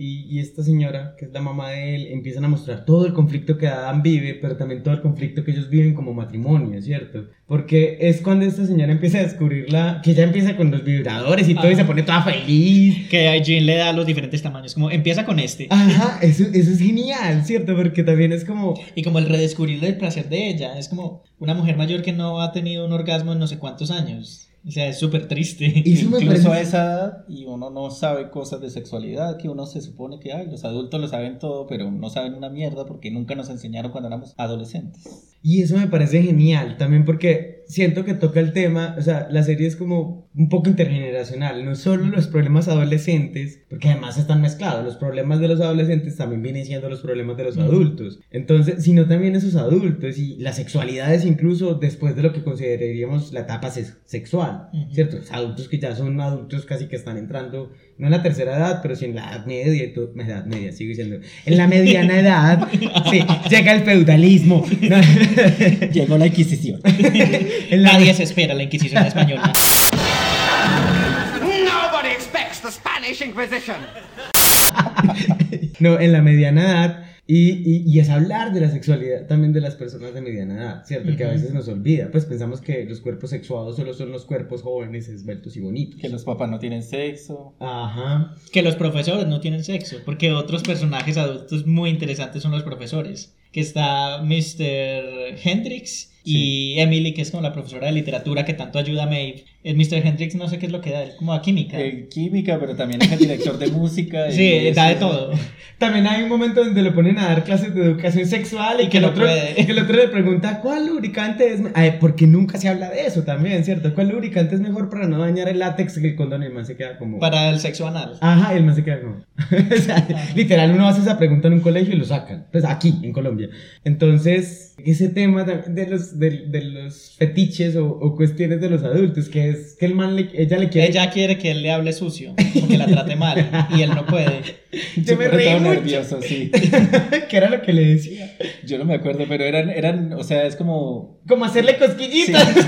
y- y esta señora, que es la mamá de él, empiezan a mostrar todo el conflicto que Adam vive, pero también todo el conflicto que ellos viven como matrimonio, ¿cierto? Porque es cuando esta señora empieza a descubrirla, que ella empieza con los vibradores y todo y se pone toda feliz. que a Jean le da los diferentes tamaños como empieza con este Ajá, eso, eso es genial, ¿cierto? Porque también es como... y como el redescubrir el placer de ella es como una mujer mayor que no ha tenido un orgasmo en no sé cuántos años o sea es súper triste me Incluso a esa edad y uno no sabe cosas de sexualidad, que uno se supone que ay, los adultos lo saben todo, pero no saben una mierda porque nunca nos enseñaron cuando éramos adolescentes. Y eso me parece genial, también porque siento que toca el tema, o sea, la serie es como un poco intergeneracional, no solo los problemas adolescentes, porque además están mezclados, los problemas de los adolescentes también vienen siendo los problemas de los adultos, entonces, sino también esos adultos y las sexualidades incluso después de lo que consideraríamos la etapa sex- sexual. ¿cierto? Los adultos que ya son adultos casi que están entrando, no en la tercera edad, pero sí en la edad media, y todo- edad media, sigo diciendo, en la mediana edad, sí, llega el feudalismo. ¿no? Llegó la Inquisición. En la- nadie se espera la Inquisición española Nobody expects the Spanish Inquisition. no, en la mediana edad. Y, y, y es hablar de la sexualidad también de las personas de mediana edad, ¿cierto? Que a veces nos olvida. Pues pensamos que los cuerpos sexuados solo son los cuerpos jóvenes, esbeltos y bonitos. que los papás no tienen sexo. Ajá. que los profesores no tienen sexo, porque otros personajes adultos muy interesantes son los profesores, que está Mr. Hendrix y Emily, que es como la profesora de literatura que tanto ayuda a Maeve. El Mr. Hendrix no sé qué es lo que da, él como a química. En química, pero también es el director de música. y sí, da de todo. También hay un momento donde lo ponen a dar clases de educación sexual y, Y que, el otro, puede. que el otro le pregunta cuál lubricante es. me-?" Ay, porque nunca se habla de eso también, ¿cierto? ¿Cuál lubricante es mejor para no dañar el látex que el condón? Y el man se queda como. Para el sexo anal. Ajá, y el man se queda como. o sea, literal, uno hace esa pregunta en un colegio y lo sacan. Pues aquí, en Colombia. Entonces, ese tema de los, de, de los fetiches o, o cuestiones de los adultos, que es que el man, le, ella le quiere. Ella quiere que él le hable sucio, como que la trate mal, y él no puede. Yo me reí mucho. nervioso, sí. que era lo que le decía. Yo no me acuerdo, pero eran, eran, o sea, es como... Como hacerle cosquillitas.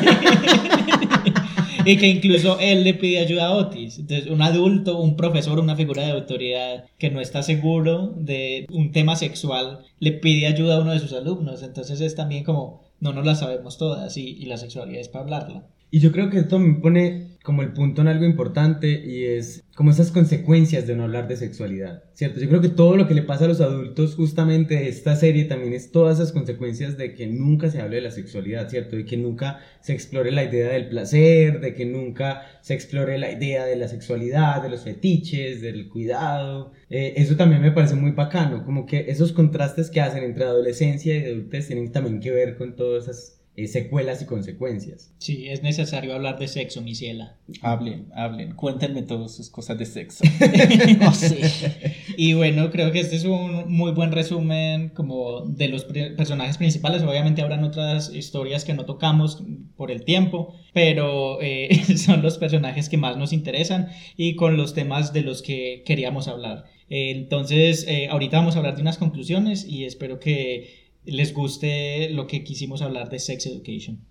Y que incluso él le pide ayuda a Otis. Entonces, un adulto, un profesor, una figura de autoridad que no está seguro de un tema sexual, le pide ayuda a uno de sus alumnos. Entonces es también como, no nos la sabemos todas y, y la sexualidad es para hablarla. Y yo creo que esto me pone como el punto en algo importante y es como esas consecuencias de no hablar de sexualidad, ¿cierto? Yo creo que todo lo que le pasa a los adultos justamente de esta serie también es todas esas consecuencias de que nunca se hable de la sexualidad, ¿cierto? De que nunca se explore la idea del placer, de que nunca se explore la idea de la sexualidad, de los fetiches, del cuidado. Eh, eso también me parece muy bacano, como que esos contrastes que hacen entre adolescencia y adultez tienen también que ver con todas esas eh, secuelas y consecuencias. Sí, es necesario hablar de sexo, mi ciela. Hablen, hablen, cuéntenme todas sus cosas de sexo. Oh, sí. Y bueno, creo que este es un muy buen resumen como de los personajes principales. Obviamente habrán otras historias que no tocamos por el tiempo, pero eh, son los personajes que más nos interesan y con los temas de los que queríamos hablar. Eh, entonces, eh, ahorita vamos a hablar de unas conclusiones y espero que les guste lo que quisimos hablar de Sex Education.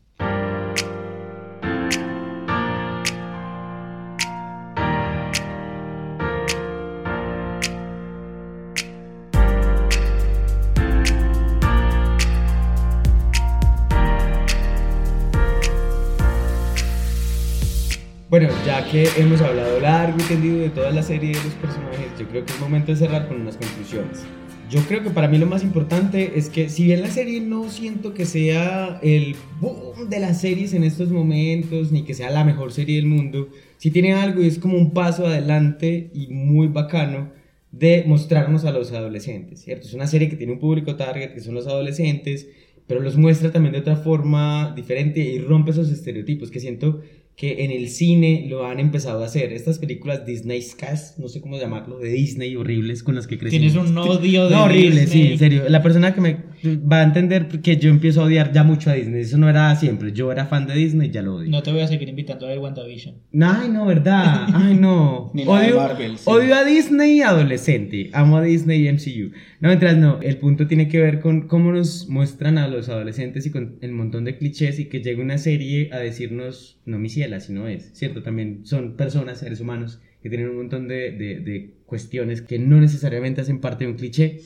Bueno, ya que hemos hablado largo y tendido de toda la serie de los personajes, yo creo que es momento de cerrar con unas conclusiones. Yo creo que para mí lo más importante es que si bien la serie no siento que sea el boom de las series en estos momentos, ni que sea la mejor serie del mundo, sí tiene algo y es como un paso adelante y muy bacano de mostrarnos a los adolescentes, ¿cierto? Es una serie que tiene un público target, que son los adolescentes, pero los muestra también de otra forma diferente y rompe esos estereotipos que siento que en el cine lo han empezado a hacer. Estas películas Disney Cast, no sé cómo llamarlo, de Disney horribles con las que crecimos. Tienes un odio de No, horrible, Disney. sí, en serio. La persona que me va a entender que yo empiezo a odiar ya mucho a Disney. Eso no era siempre. Yo era fan de Disney, ya lo odio. No te voy a seguir invitando a ver WandaVision. Ay, no, ¿verdad? Ay, no. Ni odio, Marvel, sí. odio a Disney adolescente. Amo a Disney y MCU. No, mientras no. El punto tiene que ver con cómo nos muestran a los adolescentes y con el montón de clichés y que llega una serie a decirnos, no mi ciela, si no es. ¿Cierto? También son personas, seres humanos, que tienen un montón de, de, de cuestiones que no necesariamente hacen parte de un cliché.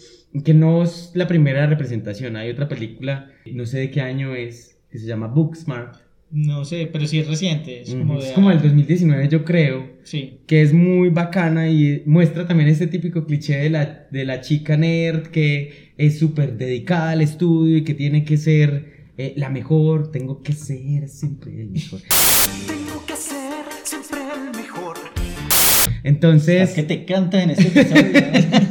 Que no es la primera representación. Hay otra película, no sé de qué año es, que se llama Booksmart. No sé, pero sí es reciente. Es como, Ujú, de, es como el 2019, yo creo Sí. que es muy bacana y muestra también este típico cliché de la, de la chica nerd que es súper dedicada al estudio y que tiene que ser eh, la mejor, tengo que ser siempre el mejor. Tengo que ser siempre el mejor. Entonces, que te canta en este episodio.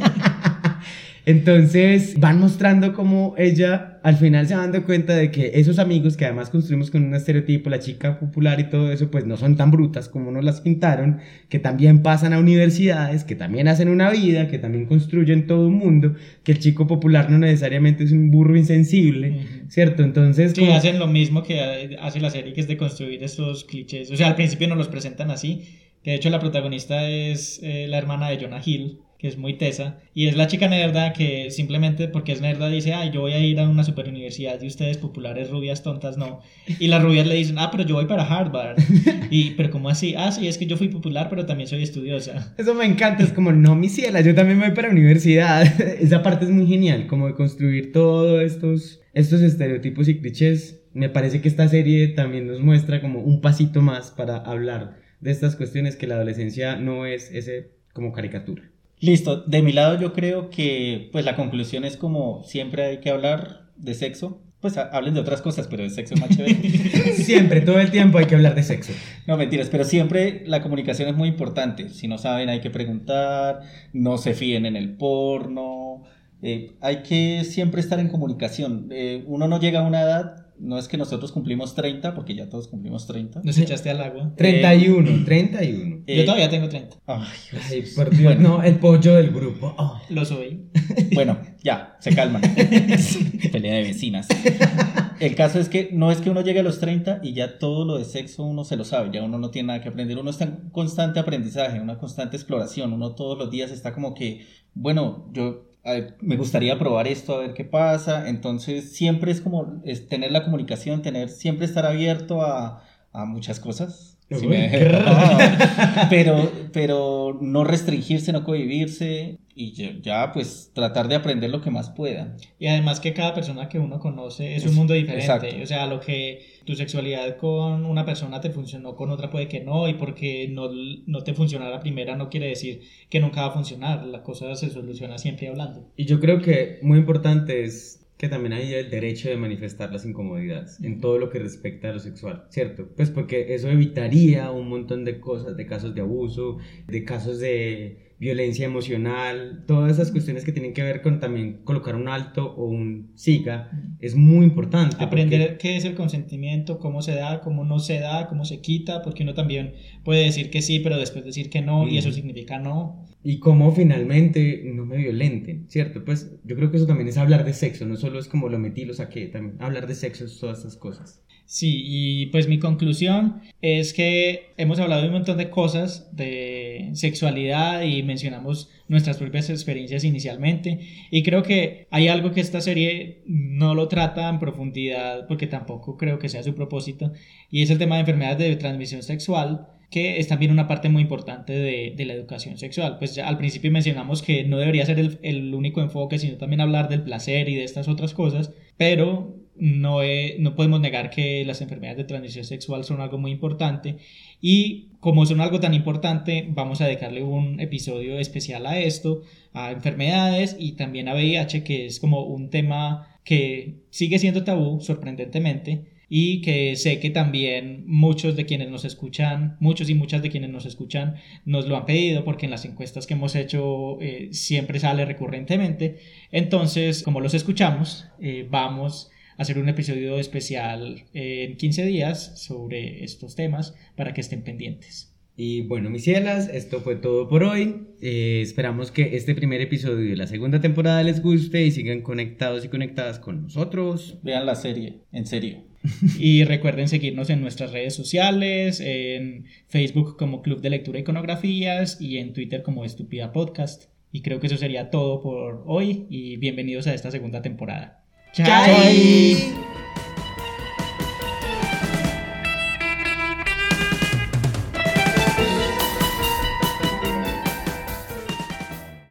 entonces van mostrando cómo ella al final se va dando cuenta de que esos amigos que además construimos con un estereotipo, la chica popular y todo eso, pues no son tan brutas como nos las pintaron, que también pasan a universidades, que también hacen una vida, que también construyen todo un mundo, que el chico popular no necesariamente es un burro insensible, ¿cierto? Entonces, Sí, como- hacen lo mismo que hace la serie, que es de construir estos clichés. O sea, al principio nos los presentan así, que de hecho la protagonista es eh, la hermana de Jonah Hill, que es muy tesa, y es la chica nerda que simplemente porque es nerda dice, ay, yo voy a ir a una super universidad y ustedes populares, rubias, tontas, no. Y las rubias le dicen, ah, pero yo voy para Harvard. Y, pero ¿cómo así? Ah, sí, es que yo fui popular, pero también soy estudiosa. Eso me encanta, es como, no, mi ciela, yo también voy para universidad. Esa parte es muy genial, como de construir todos estos, estos estereotipos y clichés. Me parece que esta serie también nos muestra como un pasito más para hablar de estas cuestiones que la adolescencia no es ese como caricatura. Listo, de mi lado yo creo que pues la conclusión es como siempre hay que hablar de sexo. Pues ha- hablen de otras cosas, pero de sexo es más chévere. Siempre, todo el tiempo hay que hablar de sexo. No, mentiras, pero siempre la comunicación es muy importante. Si no saben, hay que preguntar, no se fíen en el porno. eh, hay que siempre estar en comunicación. Eh, uno no llega a una edad, no es que nosotros cumplimos 30, porque ya todos cumplimos 30. Nos echaste al agua. 31, 31. Eh, Yo todavía tengo 30. Ay, Ay, por Dios, no, el pollo del grupo. Oh. Lo soy. Bueno, ya, se calman. Pelea de vecinas. El caso es que no es que uno llegue a los 30 y ya todo lo de sexo uno se lo sabe, ya uno no tiene nada que aprender, uno está en constante aprendizaje, una constante exploración, uno todos los días está como que, bueno, yo me gustaría probar esto, a ver qué pasa, entonces siempre es como es tener la comunicación, tener, siempre estar abierto a, a muchas cosas. Me- pero, pero no restringirse, no cohibirse y ya, ya, pues tratar de aprender lo que más pueda. Y además que cada persona que uno conoce es Es- un mundo diferente. exacto. O sea, lo que tu sexualidad con una persona te funcionó, con otra puede que no. Y porque no, no te funciona la primera no quiere decir que nunca va a funcionar. La cosa se soluciona siempre hablando. Y yo creo que muy importante es que también hay el derecho de manifestar las incomodidades en todo lo que respecta a lo sexual, ¿cierto? Pues porque eso evitaría un montón de cosas, de casos de abuso, de casos de violencia emocional, todas esas cuestiones que tienen que ver con también colocar un alto o un siga, es muy importante. Aprender porque- qué es el consentimiento, cómo se da, cómo no se da, cómo se quita, porque uno también puede decir que sí, pero después decir que no, y eso significa no. Y cómo finalmente no me violenten, ¿cierto? Pues yo creo que eso también es hablar de sexo, no solo es como lo metí, lo saqué, también hablar de sexo es todas esas cosas. Sí, y pues mi conclusión es que hemos hablado de un montón de cosas de sexualidad y mencionamos nuestras propias experiencias inicialmente y creo que hay algo que esta serie no lo trata en profundidad porque tampoco creo que sea su propósito y es el tema de enfermedades de transmisión sexual que es también una parte muy importante de, de la educación sexual. Pues ya al principio mencionamos que no debería ser el, el único enfoque, sino también hablar del placer y de estas otras cosas, pero no, he- no podemos negar que las enfermedades de transmisión sexual son algo muy importante y como son algo tan importante, vamos a dedicarle un episodio especial a esto, a enfermedades y también a VIH, que es como un tema que sigue siendo tabú, sorprendentemente, y que sé que también muchos de quienes nos escuchan, muchos y muchas de quienes nos escuchan, nos lo han pedido porque en las encuestas que hemos hecho eh, siempre sale recurrentemente. Entonces, como los escuchamos, eh, vamos a hacer un episodio especial eh, en 15 días sobre estos temas para que estén pendientes. Y bueno, mis cielas, esto fue todo por hoy. Eh, esperamos que este primer episodio de la segunda temporada les guste y sigan conectados y conectadas con nosotros. Vean la serie, en serio. Y recuerden seguirnos en nuestras redes sociales, en Facebook como Club de Lectura e Iconografías y en Twitter como Estúpida Podcast. Y creo que eso sería todo por hoy y bienvenidos a esta segunda temporada. ¡Chai!